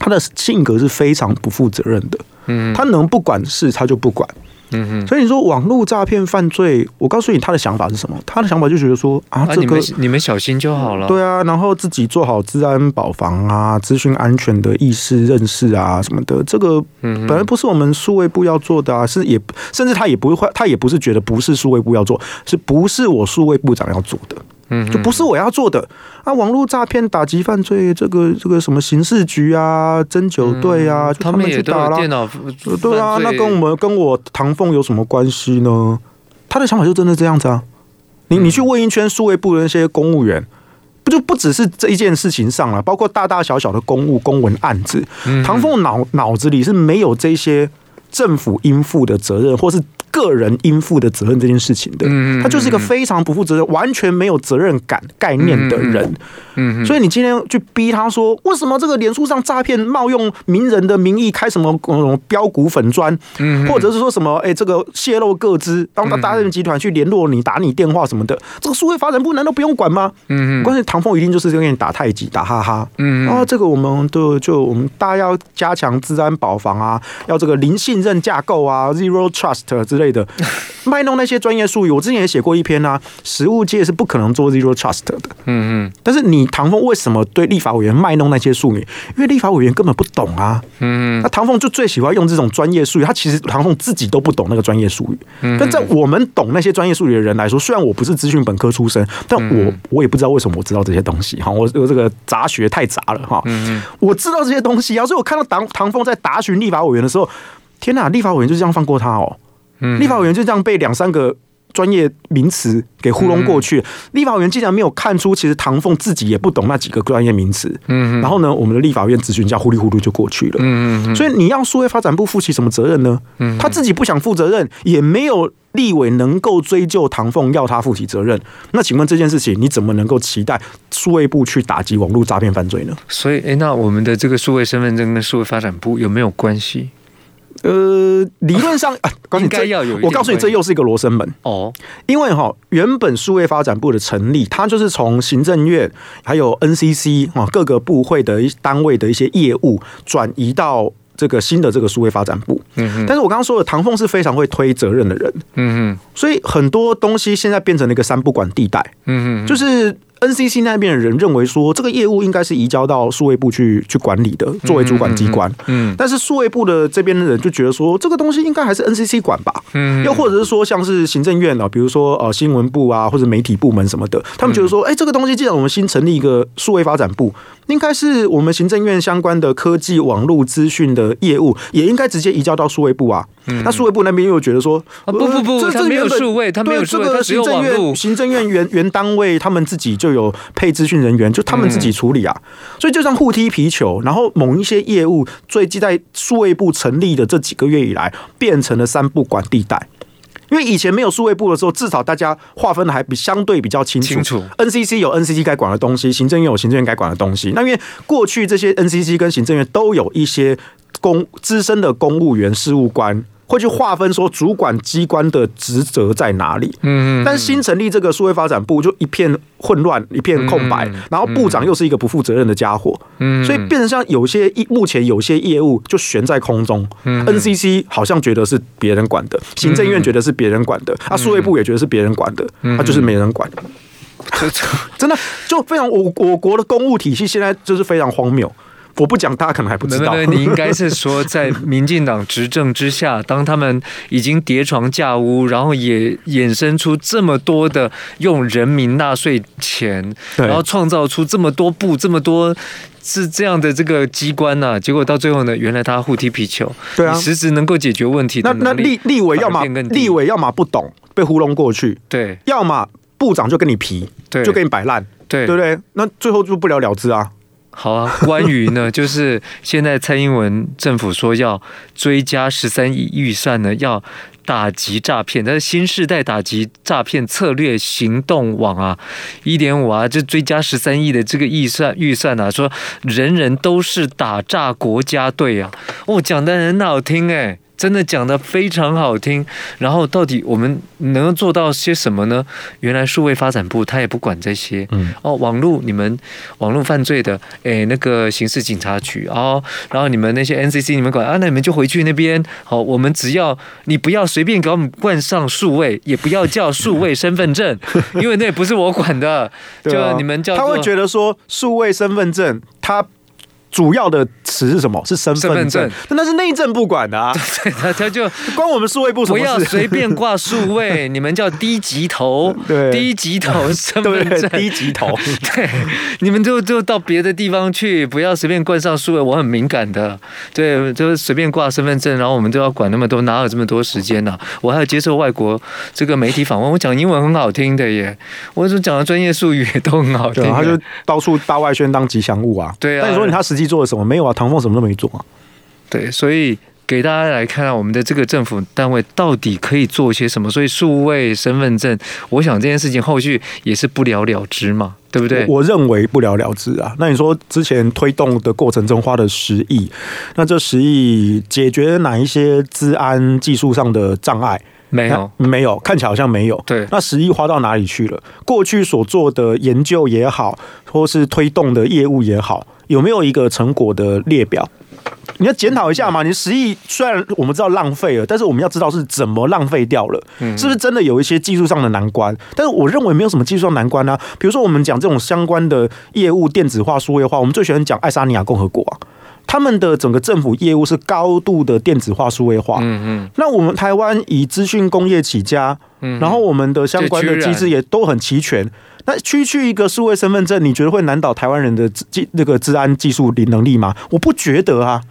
他的性格是非常不负责任的，嗯，他能不管事他就不管，嗯哼，所以你说网络诈骗犯罪，我告诉你他的想法是什么？他的想法就觉得说啊，这个你们小心就好了，对啊，然后自己做好治安保防啊，资讯安全的意识认识啊什么的，这个本来不是我们数位部要做的啊，是也甚至他也不会，他也不是觉得不是数位部要做，是不是我数位部长要做的？嗯，就不是我要做的啊！网络诈骗、打击犯罪，这个这个什么刑事局啊、侦九队啊，就他们去打了。对啊，那跟我们跟我唐凤有什么关系呢？他的想法就真的这样子啊！你你去问一圈数位部的那些公务员，不就不只是这一件事情上了，包括大大小小的公务公文案子，唐凤脑脑子里是没有这些政府应负的责任，或是。个人应负的责任这件事情的，他就是一个非常不负责任、完全没有责任感概念的人。嗯，所以你今天去逼他说，为什么这个脸书上诈骗冒用名人的名义开什么标股粉专，或者是说什么哎，这个泄露个资，当大诈骗集团去联络你、打你电话什么的，这个数位发展部难道不用管吗？嗯，关键唐凤一定就是跟你打太极、打哈哈。嗯，啊，这个我们都就我们大家要加强资安保防啊，要这个零信任架构啊，Zero Trust 之类的，卖弄那些专业术语，我之前也写过一篇啊，实务界是不可能做 Zero Trust 的。嗯嗯，但是你唐凤为什么对立法委员卖弄那些术语？因为立法委员根本不懂啊。嗯，那唐凤就最喜欢用这种专业术语，他其实唐凤自己都不懂那个专业术语。但在我们懂那些专业术语的人来说，虽然我不是资讯本科出身，但我我也不知道为什么我知道这些东西哈。我我这个杂学太杂了哈。嗯，我知道这些东西啊，所以我看到唐唐凤在答询立法委员的时候，天哪，立法委员就这样放过他哦。立法委员就这样被两三个专业名词给糊弄过去，立法委员竟然没有看出，其实唐凤自己也不懂那几个专业名词。嗯，然后呢，我们的立法院咨询这样糊里糊涂就过去了。嗯嗯，所以你要数位发展部负起什么责任呢？嗯，他自己不想负责任，也没有立委能够追究唐凤要他负起责任。那请问这件事情，你怎么能够期待数位部去打击网络诈骗犯罪呢？所以，哎，那我们的这个数位身份证跟数位发展部有没有关系？呃，理论上 啊，管你这要有。我告诉你，这又是一个罗生门哦。因为哈，原本数位发展部的成立，它就是从行政院还有 NCC 啊各个部会的一单位的一些业务转移到这个新的这个数位发展部。嗯。但是我刚刚说的，唐凤是非常会推责任的人。嗯哼。所以很多东西现在变成了一个三不管地带。嗯哼。就是。NCC 那边的人认为说，这个业务应该是移交到数位部去去管理的，作为主管机关。嗯，但是数位部的这边的人就觉得说，这个东西应该还是 NCC 管吧。嗯，又或者是说，像是行政院啊，比如说呃新闻部啊，或者媒体部门什么的，他们觉得说，哎，这个东西既然我们新成立一个数位发展部，应该是我们行政院相关的科技网络资讯的业务，也应该直接移交到数位部啊。那数位部那边又觉得说，不不不，这这没有数位，他没有这个行政院行政院原 原单位，他们自己就有配资讯人员，就他们自己处理啊。所以就像互踢皮球，然后某一些业务，最近在数位部成立的这几个月以来，变成了三不管地带。因为以前没有数位部的时候，至少大家划分的还比相对比较清楚。清楚，NCC 有 NCC 该管的东西，行政院有行政院该管的东西。那因为过去这些 NCC 跟行政院都有一些公资深的公务员事务官。会去划分说主管机关的职责在哪里，嗯，但新成立这个数位发展部就一片混乱，一片空白，然后部长又是一个不负责任的家伙，嗯，所以变成像有些目前有些业务就悬在空中，嗯，NCC 好像觉得是别人管的，行政院觉得是别人管的，啊，数位部也觉得是别人管的，他就是没人管，真的就非常我我国的公务体系现在就是非常荒谬。我不讲，大家可能还不知道。你应该是说，在民进党执政之下，当他们已经叠床架屋，然后也衍生出这么多的用人民纳税钱，然后创造出这么多部这么多是这样的这个机关呐、啊，结果到最后呢，原来他互踢皮球，对啊，实质能够解决问题的。那那立立委要么立委要么不懂被糊弄过去，对，要么部长就跟你皮，对，就跟你摆烂，对，对不对？那最后就不了了之啊。好啊，关于呢，就是现在蔡英文政府说要追加十三亿预算呢，要打击诈骗，但是新世代打击诈骗策略行动网啊，一点五啊，就追加十三亿的这个预算预算啊，说人人都是打诈国家队啊，哦，讲的很好听哎。真的讲的非常好听，然后到底我们能做到些什么呢？原来数位发展部他也不管这些，嗯，哦，网络你们网络犯罪的，诶，那个刑事警察局哦，然后你们那些 NCC 你们管啊，那你们就回去那边，好，我们只要你不要随便给我们冠上数位，也不要叫数位身份证，因为那也不是我管的，就你们叫他会觉得说数位身份证他。主要的词是什么？是身份证，那是内政不管的啊。对，他他就 关我们数位部什么事？不要随便挂数位，你们叫低级头，对，低级头身份证，低级头。对，你们就就到别的地方去，不要随便冠上数位。我很敏感的，对，就是随便挂身份证，然后我们都要管那么多，哪有这么多时间呢、啊？我还要接受外国这个媒体访问，我讲英文很好听的耶，我所讲的专业术语也都很好听。他就到处大外宣当吉祥物啊。对啊，但你说你他实际做了什么？没有啊，唐凤什么都没做啊。对，所以给大家来看看我们的这个政府单位到底可以做些什么。所以数位身份证，我想这件事情后续也是不了了之嘛，对不对？我认为不了了之啊。那你说之前推动的过程中花了十亿，那这十亿解决哪一些治安技术上的障碍？没有，没有，看起来好像没有。对，那十亿花到哪里去了？过去所做的研究也好，或是推动的业务也好。有没有一个成果的列表？你要检讨一下嘛。你十亿虽然我们知道浪费了，但是我们要知道是怎么浪费掉了，是不是真的有一些技术上的难关？但是我认为没有什么技术上难关啊。比如说我们讲这种相关的业务电子化、数位化，我们最喜欢讲爱沙尼亚共和国啊，他们的整个政府业务是高度的电子化、数位化。嗯嗯。那我们台湾以资讯工业起家，然后我们的相关的机制也都很齐全。那区区一个数位身份证，你觉得会难倒台湾人的技那个治安技术力能力吗？我不觉得啊。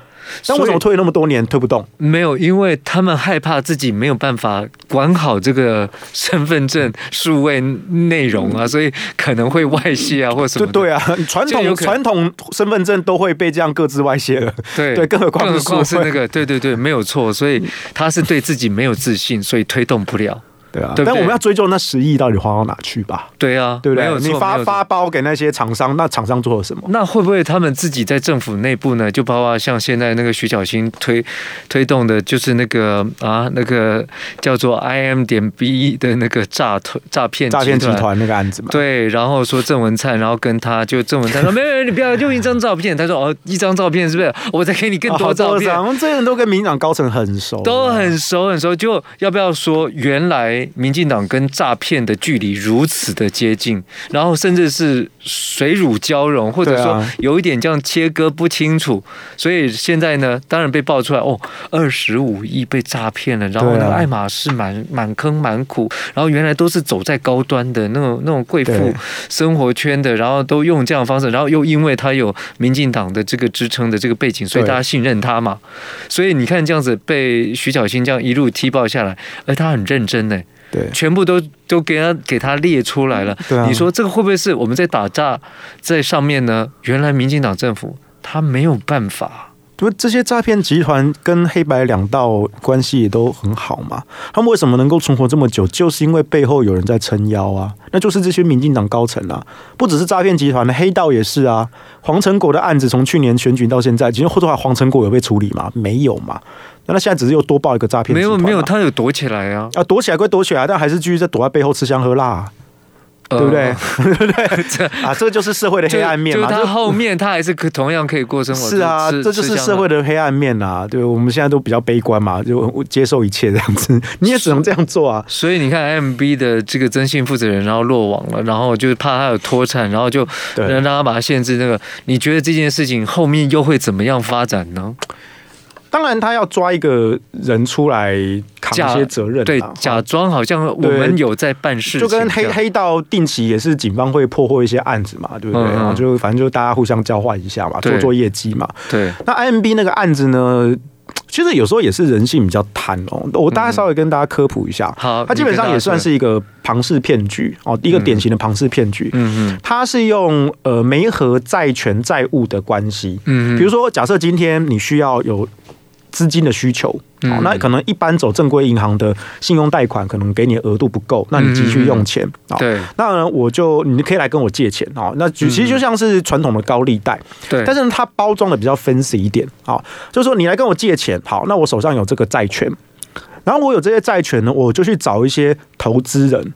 但为什么推那么多年推不动？没有，因为他们害怕自己没有办法管好这个身份证数位内容啊，所以可能会外泄啊，或者什么。对对啊，传统传统身份证都会被这样各自外泄了。对对，更何况是，是那个，对对对，没有错。所以他是对自己没有自信，所以推动不了。对啊，但我们要追究那十亿到底花到哪去吧？对啊，对不对？你发发包给那些厂商，那厂商做了什么？那会不会他们自己在政府内部呢？就包括像现在那个徐小新推推动的，就是那个啊，那个叫做 IM 点 B 的那个诈诈骗诈骗集团那个案子嘛？对，然后说郑文灿，然后跟他就郑文灿说：“没有，你不要用一张照片。”他说：“哦，一张照片是不是？我再给你更多照片。”我们这些人都跟民进党高层很熟，都很熟很熟。就要不要说原来？民进党跟诈骗的距离如此的接近，然后甚至是水乳交融，或者说有一点这样切割不清楚，所以现在呢，当然被爆出来哦，二十五亿被诈骗了，然后呢，爱马仕满满坑满谷，然后原来都是走在高端的那种那种贵妇生活圈的，然后都用这样的方式，然后又因为他有民进党的这个支撑的这个背景，所以大家信任他嘛，所以你看这样子被徐小新这样一路踢爆下来，而他很认真呢。对，全部都都给他给他列出来了。对啊，你说这个会不会是我们在打诈在上面呢？原来民进党政府他没有办法。不，这些诈骗集团跟黑白两道关系也都很好嘛。他们为什么能够存活这么久？就是因为背后有人在撑腰啊。那就是这些民进党高层啊，不只是诈骗集团的黑道也是啊。黄成果的案子从去年选举到现在，其实后头黄成果有被处理吗？没有嘛。那他现在只是又多报一个诈骗，没有没有，他有躲起来啊。啊，躲起来归躲起来，但还是继续在躲在背后吃香喝辣啊。对不对？对不对？啊，这就是社会的黑暗面嘛。就他后面他还是可同样可以过生活。是啊，这就是社会的黑暗面啊。对，我们现在都比较悲观嘛，就接受一切这样子。你也只能这样做啊。所以你看，IMB 的这个征信负责人，然后落网了，然后就是怕他有脱产，然后就让他把他限制那个。你觉得这件事情后面又会怎么样发展呢？当然，他要抓一个人出来扛一些责任，对，假装好像我们有在办事，就跟黑黑道定期也是警方会破获一些案子嘛，对不对？然后就反正就大家互相交换一下嘛，做做业绩嘛。对。那 IMB 那个案子呢，其实有时候也是人性比较贪哦。我大概稍微跟大家科普一下，好，它基本上也算是一个庞氏骗局哦，一个典型的庞氏骗局。嗯嗯，它是用呃媒和债权债务的关系，嗯，比如说假设今天你需要有。资金的需求，好，那可能一般走正规银行的信用贷款，可能给你的额度不够，那你急需用钱，对，那我就你可以来跟我借钱，啊，那其实就像是传统的高利贷，对，但是它包装的比较 fancy 一点，啊，就是说你来跟我借钱，好，那我手上有这个债权，然后我有这些债权呢，我就去找一些投资人。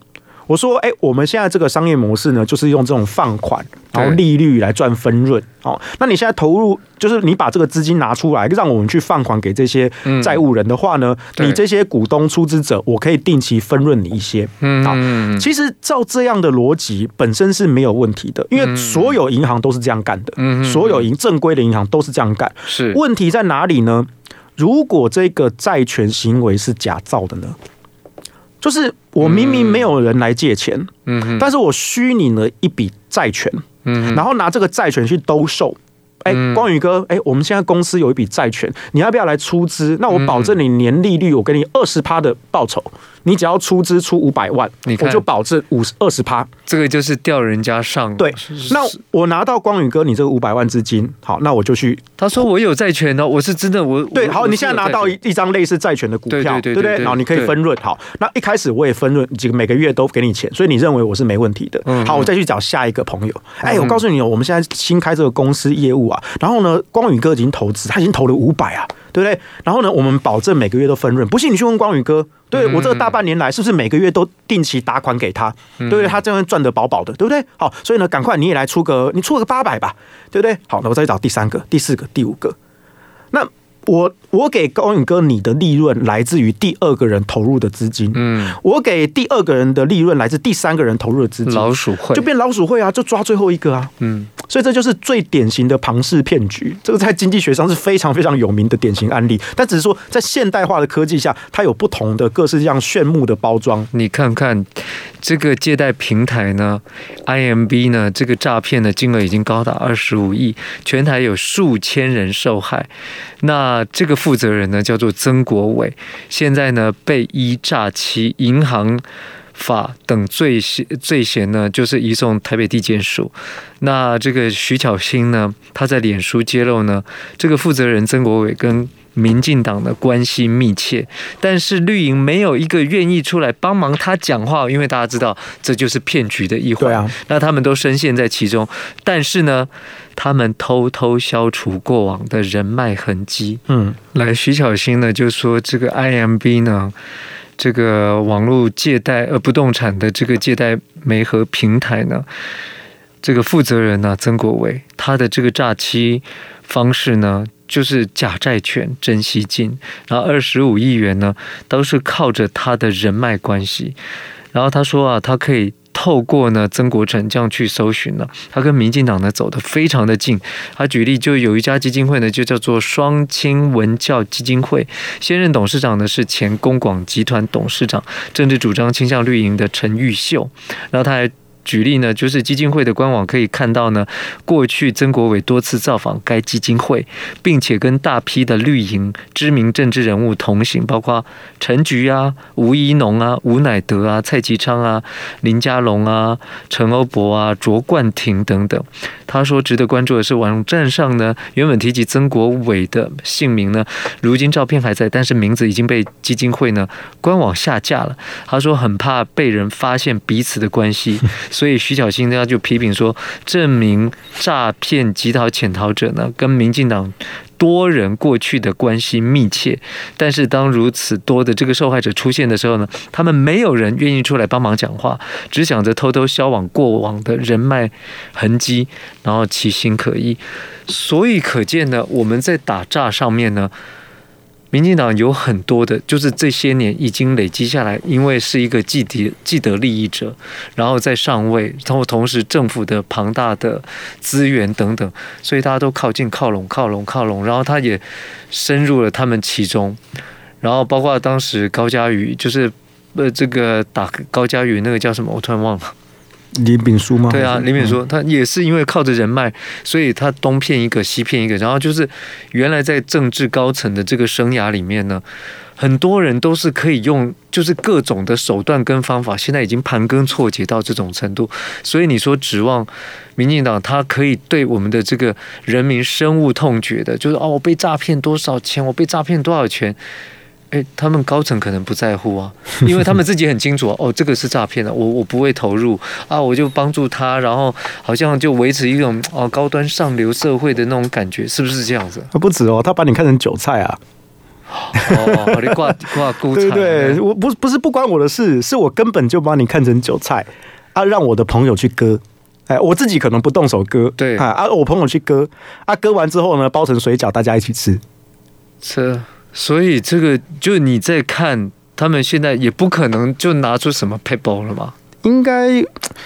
我说，哎，我们现在这个商业模式呢，就是用这种放款，然后利率来赚分润。哦，那你现在投入，就是你把这个资金拿出来，让我们去放款给这些债务人的话呢，你这些股东出资者，我可以定期分润你一些。嗯，好，其实照这样的逻辑本身是没有问题的，因为所有银行都是这样干的。嗯，所有银正规的银行都是这样干。是，问题在哪里呢？如果这个债权行为是假造的呢？就是我明明没有人来借钱，嗯，但是我虚拟了一笔债权，嗯，然后拿这个债权去兜售。哎，光宇哥，哎，我们现在公司有一笔债权，你要不要来出资？那我保证你年利率，我给你二十趴的报酬。你只要出资出五百万，你我就保证五十二十趴。这个就是钓人家上。对，那我拿到光宇哥你这个五百万资金，好，那我就去。他说我有债权哦，我是真的我。对，好，你现在拿到一一张类似债权的股票，对不对？然后你可以分润。好，那一开始我也分润，几个每个月都给你钱，所以你认为我是没问题的。好，我再去找下一个朋友。哎，我告诉你哦，我们现在新开这个公司业务然后呢，光宇哥已经投资，他已经投了五百啊。对不对？然后呢，我们保证每个月都分润。不信你去问光宇哥，对我这大半年来是不是每个月都定期打款给他？对不对？他这样赚得饱饱的，对不对？好，所以呢，赶快你也来出个，你出个八百吧，对不对？好，那我再找第三个、第四个、第五个。那我我给光宇哥你的利润来自于第二个人投入的资金，嗯，我给第二个人的利润来自第三个人投入的资金，老鼠会就变老鼠会啊，就抓最后一个啊，嗯。所以这就是最典型的庞氏骗局，这个在经济学上是非常非常有名的典型案例。但只是说，在现代化的科技下，它有不同的各式各样炫目的包装。你看看这个借贷平台呢，IMB 呢，这个诈骗的金额已经高达二十五亿，全台有数千人受害。那这个负责人呢，叫做曾国伟，现在呢被一诈欺银行法等罪嫌罪嫌呢，就是移送台北地检署。那这个徐巧芯呢，他在脸书揭露呢，这个负责人曾国伟跟民进党的关系密切，但是绿营没有一个愿意出来帮忙他讲话，因为大家知道这就是骗局的一环。对啊，那他们都深陷在其中，但是呢，他们偷偷消除过往的人脉痕迹。嗯，来，徐巧芯呢就说这个 IMB 呢。这个网络借贷呃不动产的这个借贷媒和平台呢，这个负责人呢曾国伟，他的这个诈欺方式呢，就是假债权真吸金，然后二十五亿元呢都是靠着他的人脉关系，然后他说啊，他可以。透过呢曾国成这样去搜寻呢，他跟民进党呢走得非常的近。他举例就有一家基金会呢，就叫做双清文教基金会，现任董事长呢是前公广集团董事长，政治主张倾向绿营的陈玉秀，然后他还。举例呢，就是基金会的官网可以看到呢，过去曾国伟多次造访该基金会，并且跟大批的绿营知名政治人物同行，包括陈菊啊、吴怡农啊、吴乃德啊、蔡其昌啊、林佳龙啊、陈欧博啊、卓冠廷等等。他说，值得关注的是，网站上呢原本提及曾国伟的姓名呢，如今照片还在，但是名字已经被基金会呢官网下架了。他说很怕被人发现彼此的关系。所以徐小新呢就批评说，这名诈骗集团潜逃者呢跟民进党多人过去的关系密切，但是当如此多的这个受害者出现的时候呢，他们没有人愿意出来帮忙讲话，只想着偷偷消往过往的人脉痕迹，然后其心可疑。所以可见呢，我们在打诈上面呢。民进党有很多的，就是这些年已经累积下来，因为是一个既得既得利益者，然后在上位，然后同时政府的庞大的资源等等，所以大家都靠近、靠拢、靠拢、靠拢，然后他也深入了他们其中，然后包括当时高嘉瑜，就是呃这个打高嘉瑜那个叫什么，我突然忘了。林炳书吗？对啊，李炳书他也是因为靠着人脉，所以他东骗一个西骗一个，然后就是原来在政治高层的这个生涯里面呢，很多人都是可以用就是各种的手段跟方法，现在已经盘根错节到这种程度，所以你说指望民进党他可以对我们的这个人民深恶痛绝的，就是哦，我被诈骗多少钱，我被诈骗多少钱。哎，他们高层可能不在乎啊，因为他们自己很清楚哦，这个是诈骗的，我我不会投入啊，我就帮助他，然后好像就维持一种哦高端上流社会的那种感觉，是不是这样子？不止哦，他把你看成韭菜啊！哦，你挂 挂孤对对，我不不是不关我的事，是我根本就把你看成韭菜啊，让我的朋友去割，哎，我自己可能不动手割，对啊，啊，我朋友去割，啊，割完之后呢，包成水饺，大家一起吃，吃。所以这个就你在看，他们现在也不可能就拿出什么 paper 了嘛？应该，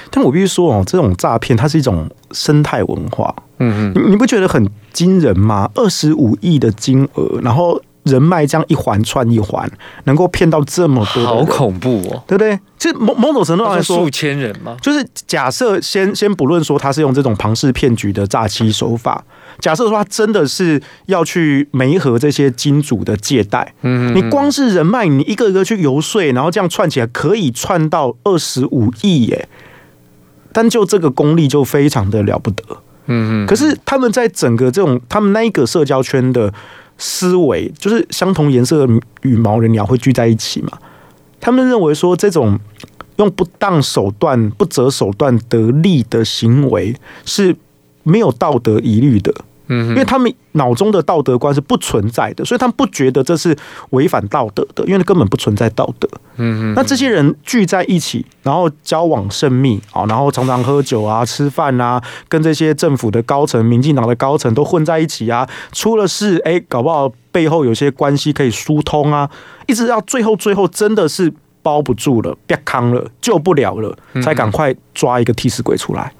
但我必须说哦，这种诈骗它是一种生态文化。嗯嗯，你你不觉得很惊人吗？二十五亿的金额，然后。人脉这样一环串一环，能够骗到这么多，好恐怖哦，对不对？其实某某种程度上来说，数千人吗？就是假设先先不论说他是用这种庞氏骗局的诈欺手法，假设说他真的是要去媒合这些金主的借贷，嗯，你光是人脉，你一个一个去游说，然后这样串起来，可以串到二十五亿耶！但就这个功力就非常的了不得，嗯嗯。可是他们在整个这种他们那一个社交圈的。思维就是相同颜色的羽毛的鸟会聚在一起嘛？他们认为说，这种用不当手段、不择手段得利的行为是没有道德疑虑的。嗯，因为他们脑中的道德观是不存在的，所以他们不觉得这是违反道德的，因为根本不存在道德。嗯，那这些人聚在一起，然后交往甚密啊，然后常常喝酒啊、吃饭啊，跟这些政府的高层、民进党的高层都混在一起啊，出了事，哎，搞不好背后有些关系可以疏通啊，一直到最后，最后真的是包不住了，别扛了，救不了了，才赶快抓一个替死鬼出来。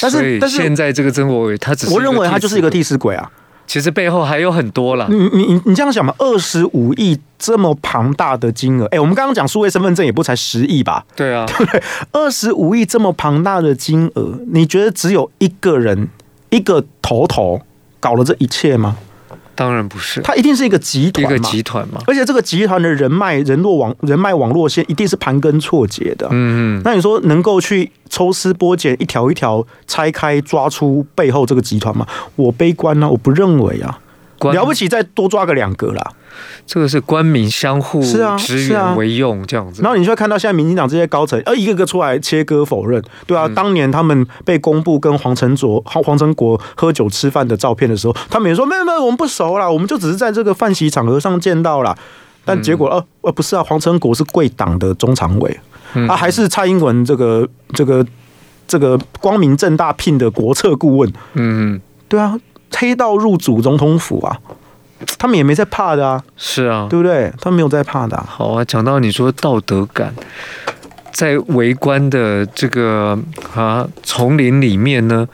但是，但是现在这个曾国伟，他只是我认为他就是一个替死鬼啊。其实背后还有很多了。你你你你这样想嘛？二十五亿这么庞大的金额，哎、欸，我们刚刚讲数位身份证也不才十亿吧？对啊，对不对？二十五亿这么庞大的金额，你觉得只有一个人一个头头搞了这一切吗？当然不是，它一定是一个集团，一个集团嘛。而且这个集团的人脉、人络网、人脉网络线一定是盘根错节的。嗯嗯。那你说能够去抽丝剥茧，一条一条拆开，抓出背后这个集团吗？我悲观呢、啊，我不认为啊。了不起，再多抓个两个啦。这个是官民相互是啊，支援为用这样子。然后你就会看到现在民进党这些高层，呃，一个个出来切割否认，对啊，当年他们被公布跟黄成卓、黄成国喝酒吃饭的照片的时候，他们也说没有没有，我们不熟啦，我们就只是在这个饭席场合上见到啦。但结果，呃呃，不是啊，黄成国是贵党的中常委，啊，还是蔡英文这个这个这个光明正大聘的国策顾问。嗯，对啊。黑道入主总统府啊，他们也没在怕的啊，是啊，对不对？他们没有在怕的啊。好啊，讲到你说道德感，在围观的这个啊丛林里面呢，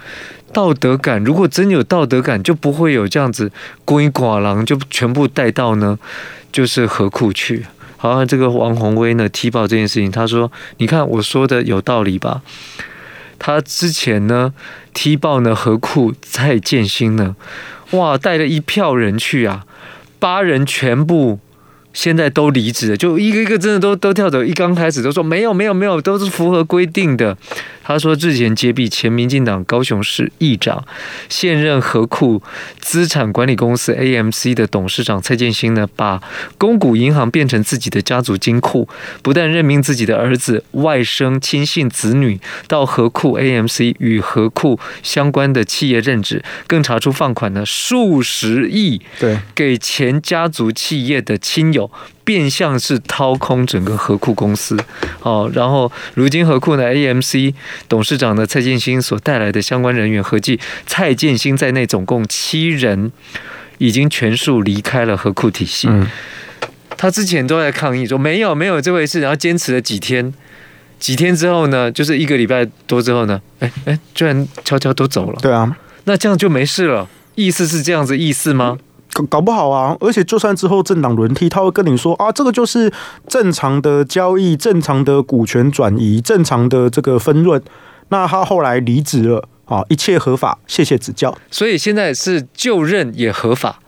道德感如果真有道德感，就不会有这样子孤影寡狼就全部带到呢，就是何苦去。好啊，这个王宏威呢踢爆这件事情，他说：“你看我说的有道理吧？”他之前呢踢爆呢何库蔡建新呢，哇带了一票人去啊，八人全部现在都离职了，就一个一个真的都都跳走。一刚开始都说没有没有没有，都是符合规定的。他说日前接替前民进党高雄市议长、现任合库资产管理公司 AMC 的董事长蔡建兴呢，把公股银行变成自己的家族金库，不但任命自己的儿子、外甥、亲信子女到合库 AMC 与合库相关的企业任职，更查出放款呢数十亿，对，给前家族企业的亲友。变相是掏空整个河库公司，哦，然后如今河库呢，AMC 董事长呢蔡建新所带来的相关人员合计蔡建新在内总共七人，已经全数离开了河库体系。嗯，他之前都在抗议说没有没有这回事，然后坚持了几天，几天之后呢，就是一个礼拜多之后呢，哎哎，居然悄悄都走了。对啊，那这样就没事了，意思是这样子意思吗？搞搞不好啊，而且就算之后政党轮替，他会跟你说啊，这个就是正常的交易，正常的股权转移，正常的这个分润。那他后来离职了啊，一切合法，谢谢指教。所以现在是就任也合法，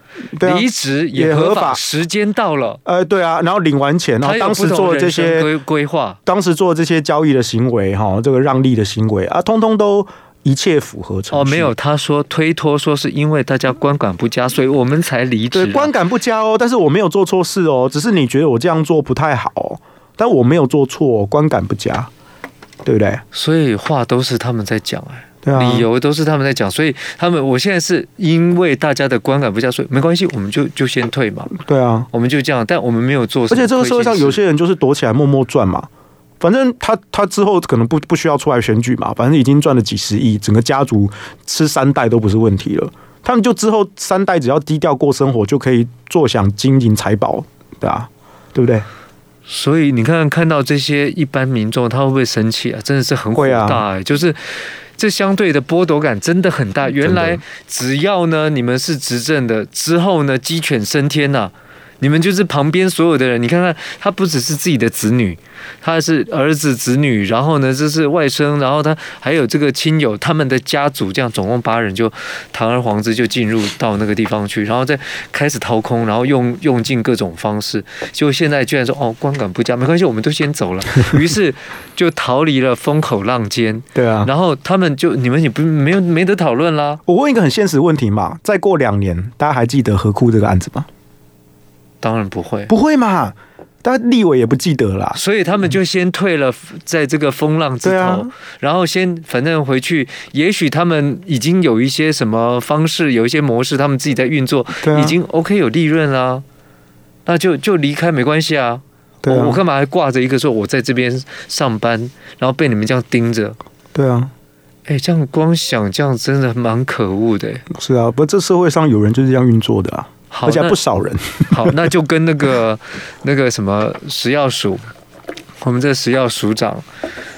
离职也合法，时间到了，呃，对啊，然后领完钱，然后当时做这些规规划，当时做这些交易的行为，哈，这个让利的行为啊，通通都。一切符合程序哦，没有，他说推脱说是因为大家观感不佳，所以我们才离职。对，观感不佳哦，但是我没有做错事哦，只是你觉得我这样做不太好，但我没有做错，观感不佳，对不对？所以话都是他们在讲，哎，对啊，理由都是他们在讲，所以他们我现在是因为大家的观感不佳，所以没关系，我们就就先退嘛。对啊，我们就这样，但我们没有做，而且这个社会上有些人就是躲起来默默赚嘛。反正他他之后可能不不需要出来选举嘛，反正已经赚了几十亿，整个家族吃三代都不是问题了。他们就之后三代只要低调过生活，就可以坐享金银财宝，对吧？对不对？所以你看看到这些一般民众，他会不会生气啊？真的是很火大！就是这相对的剥夺感真的很大。原来只要呢你们是执政的，之后呢鸡犬升天呐、啊。你们就是旁边所有的人，你看看他不只是自己的子女，他是儿子子女，然后呢这是外甥，然后他还有这个亲友，他们的家族这样总共八人就堂而皇之就进入到那个地方去，然后再开始掏空，然后用 用尽各种方式，就现在居然说哦观感不佳，没关系，我们都先走了，于是就逃离了风口浪尖。对啊，然后他们就你们也不没有没得讨论啦。我问一个很现实问题嘛，再过两年，大家还记得何库这个案子吗？当然不会，不会嘛？但立委也不记得啦，所以他们就先退了，在这个风浪之头，啊、然后先反正回去，也许他们已经有一些什么方式，有一些模式，他们自己在运作，啊、已经 OK 有利润啦，那就就离开没关系啊。对啊，我我干嘛还挂着一个说我在这边上班，然后被你们这样盯着？对啊，哎，这样光想这样真的蛮可恶的。是啊，不，这社会上有人就是这样运作的啊。好，而且不少人。好，那就跟那个那个什么食药署，我们这食药署长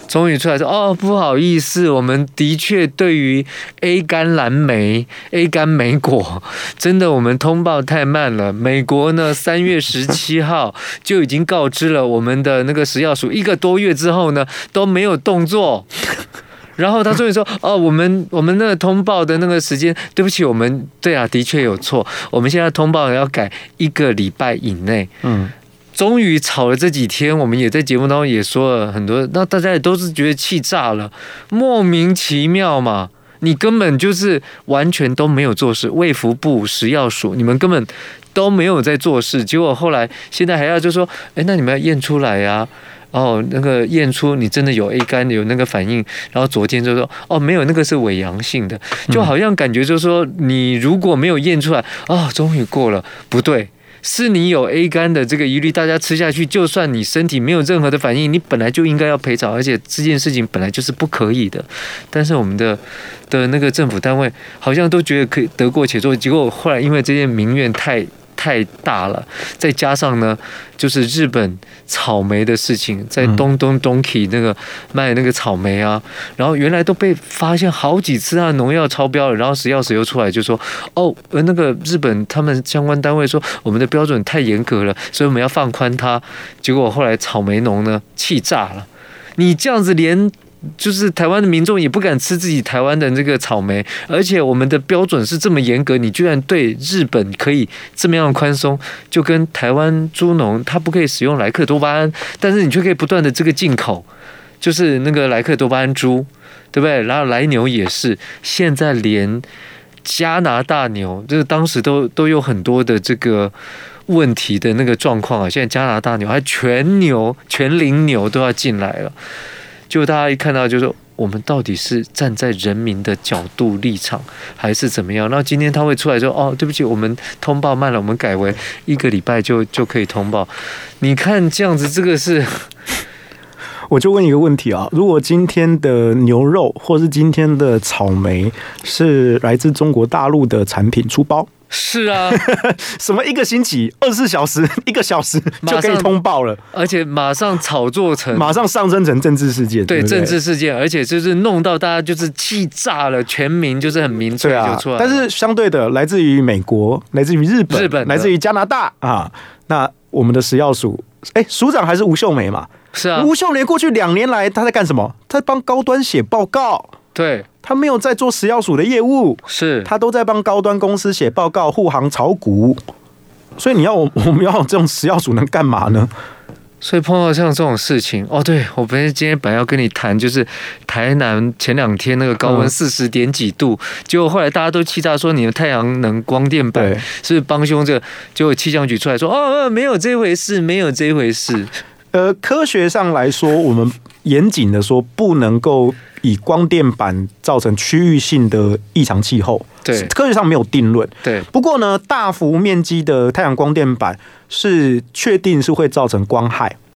终于出来说：“哦，不好意思，我们的确对于 A 肝蓝莓、A 肝莓果，真的我们通报太慢了。美国呢，三月十七号就已经告知了我们的那个食药署，一个多月之后呢都没有动作。”然后他终于说：“哦，我们我们那个通报的那个时间，对不起，我们对啊，的确有错。我们现在通报要改一个礼拜以内。”嗯，终于吵了这几天，我们也在节目当中也说了很多，那大家也都是觉得气炸了，莫名其妙嘛！你根本就是完全都没有做事，卫福部、食药署，你们根本都没有在做事，结果后来现在还要就说：“哎，那你们要验出来呀？”哦，那个验出你真的有 A 肝有那个反应，然后昨天就说哦没有，那个是伪阳性的，就好像感觉就是说你如果没有验出来，哦终于过了，不对，是你有 A 肝的这个疑虑，大家吃下去，就算你身体没有任何的反应，你本来就应该要赔偿，而且这件事情本来就是不可以的，但是我们的的那个政府单位好像都觉得可以得过且过，结果后来因为这件民怨太。太大了，再加上呢，就是日本草莓的事情，在东东东 key 那个卖那个草莓啊，然后原来都被发现好几次啊，农药超标了，然后食药署又出来就说，哦，那个日本他们相关单位说我们的标准太严格了，所以我们要放宽它，结果后来草莓农呢气炸了，你这样子连就是台湾的民众也不敢吃自己台湾的这个草莓，而且我们的标准是这么严格，你居然对日本可以这么样宽松，就跟台湾猪农他不可以使用莱克多巴胺，但是你却可以不断的这个进口，就是那个莱克多巴胺猪，对不对？然后来牛也是，现在连加拿大牛，就是当时都都有很多的这个问题的那个状况啊，现在加拿大牛还全牛全龄牛都要进来了。就大家一看到，就说我们到底是站在人民的角度立场，还是怎么样？那今天他会出来说：“哦，对不起，我们通报慢了，我们改为一个礼拜就就可以通报。”你看这样子，这个是，我就问一个问题啊：如果今天的牛肉或是今天的草莓是来自中国大陆的产品出包？是啊，什么一个星期二十四小时 一个小时就可以通报了，而且马上炒作成，马上上升成政治事件，对，政治事件，而且就是弄到大家就是气炸了，全民就是很民粹就出来，啊。但是相对的，来自于美国，来自于日本，日本来自于加拿大啊，那我们的食药署，哎，署长还是吴秀梅嘛？是啊，吴秀莲过去两年来他在干什么？他在帮高端写报告。对，他没有在做食药署的业务，是他都在帮高端公司写报告、护航、炒股。所以你要我 我们要这种食药署能干嘛呢？所以碰到像这种事情，哦，对我本来今天本来要跟你谈，就是台南前两天那个高温四十点几度，嗯、结果后来大家都气炸说你的太阳能光电板是帮凶？这个结果气象局出来说哦，没有这回事，没有这回事。呃，科学上来说，我们严谨的说，不能够以光电板造成区域性的异常气候。对，科学上没有定论。对，不过呢，大幅面积的太阳光电板是确定是会造成光害。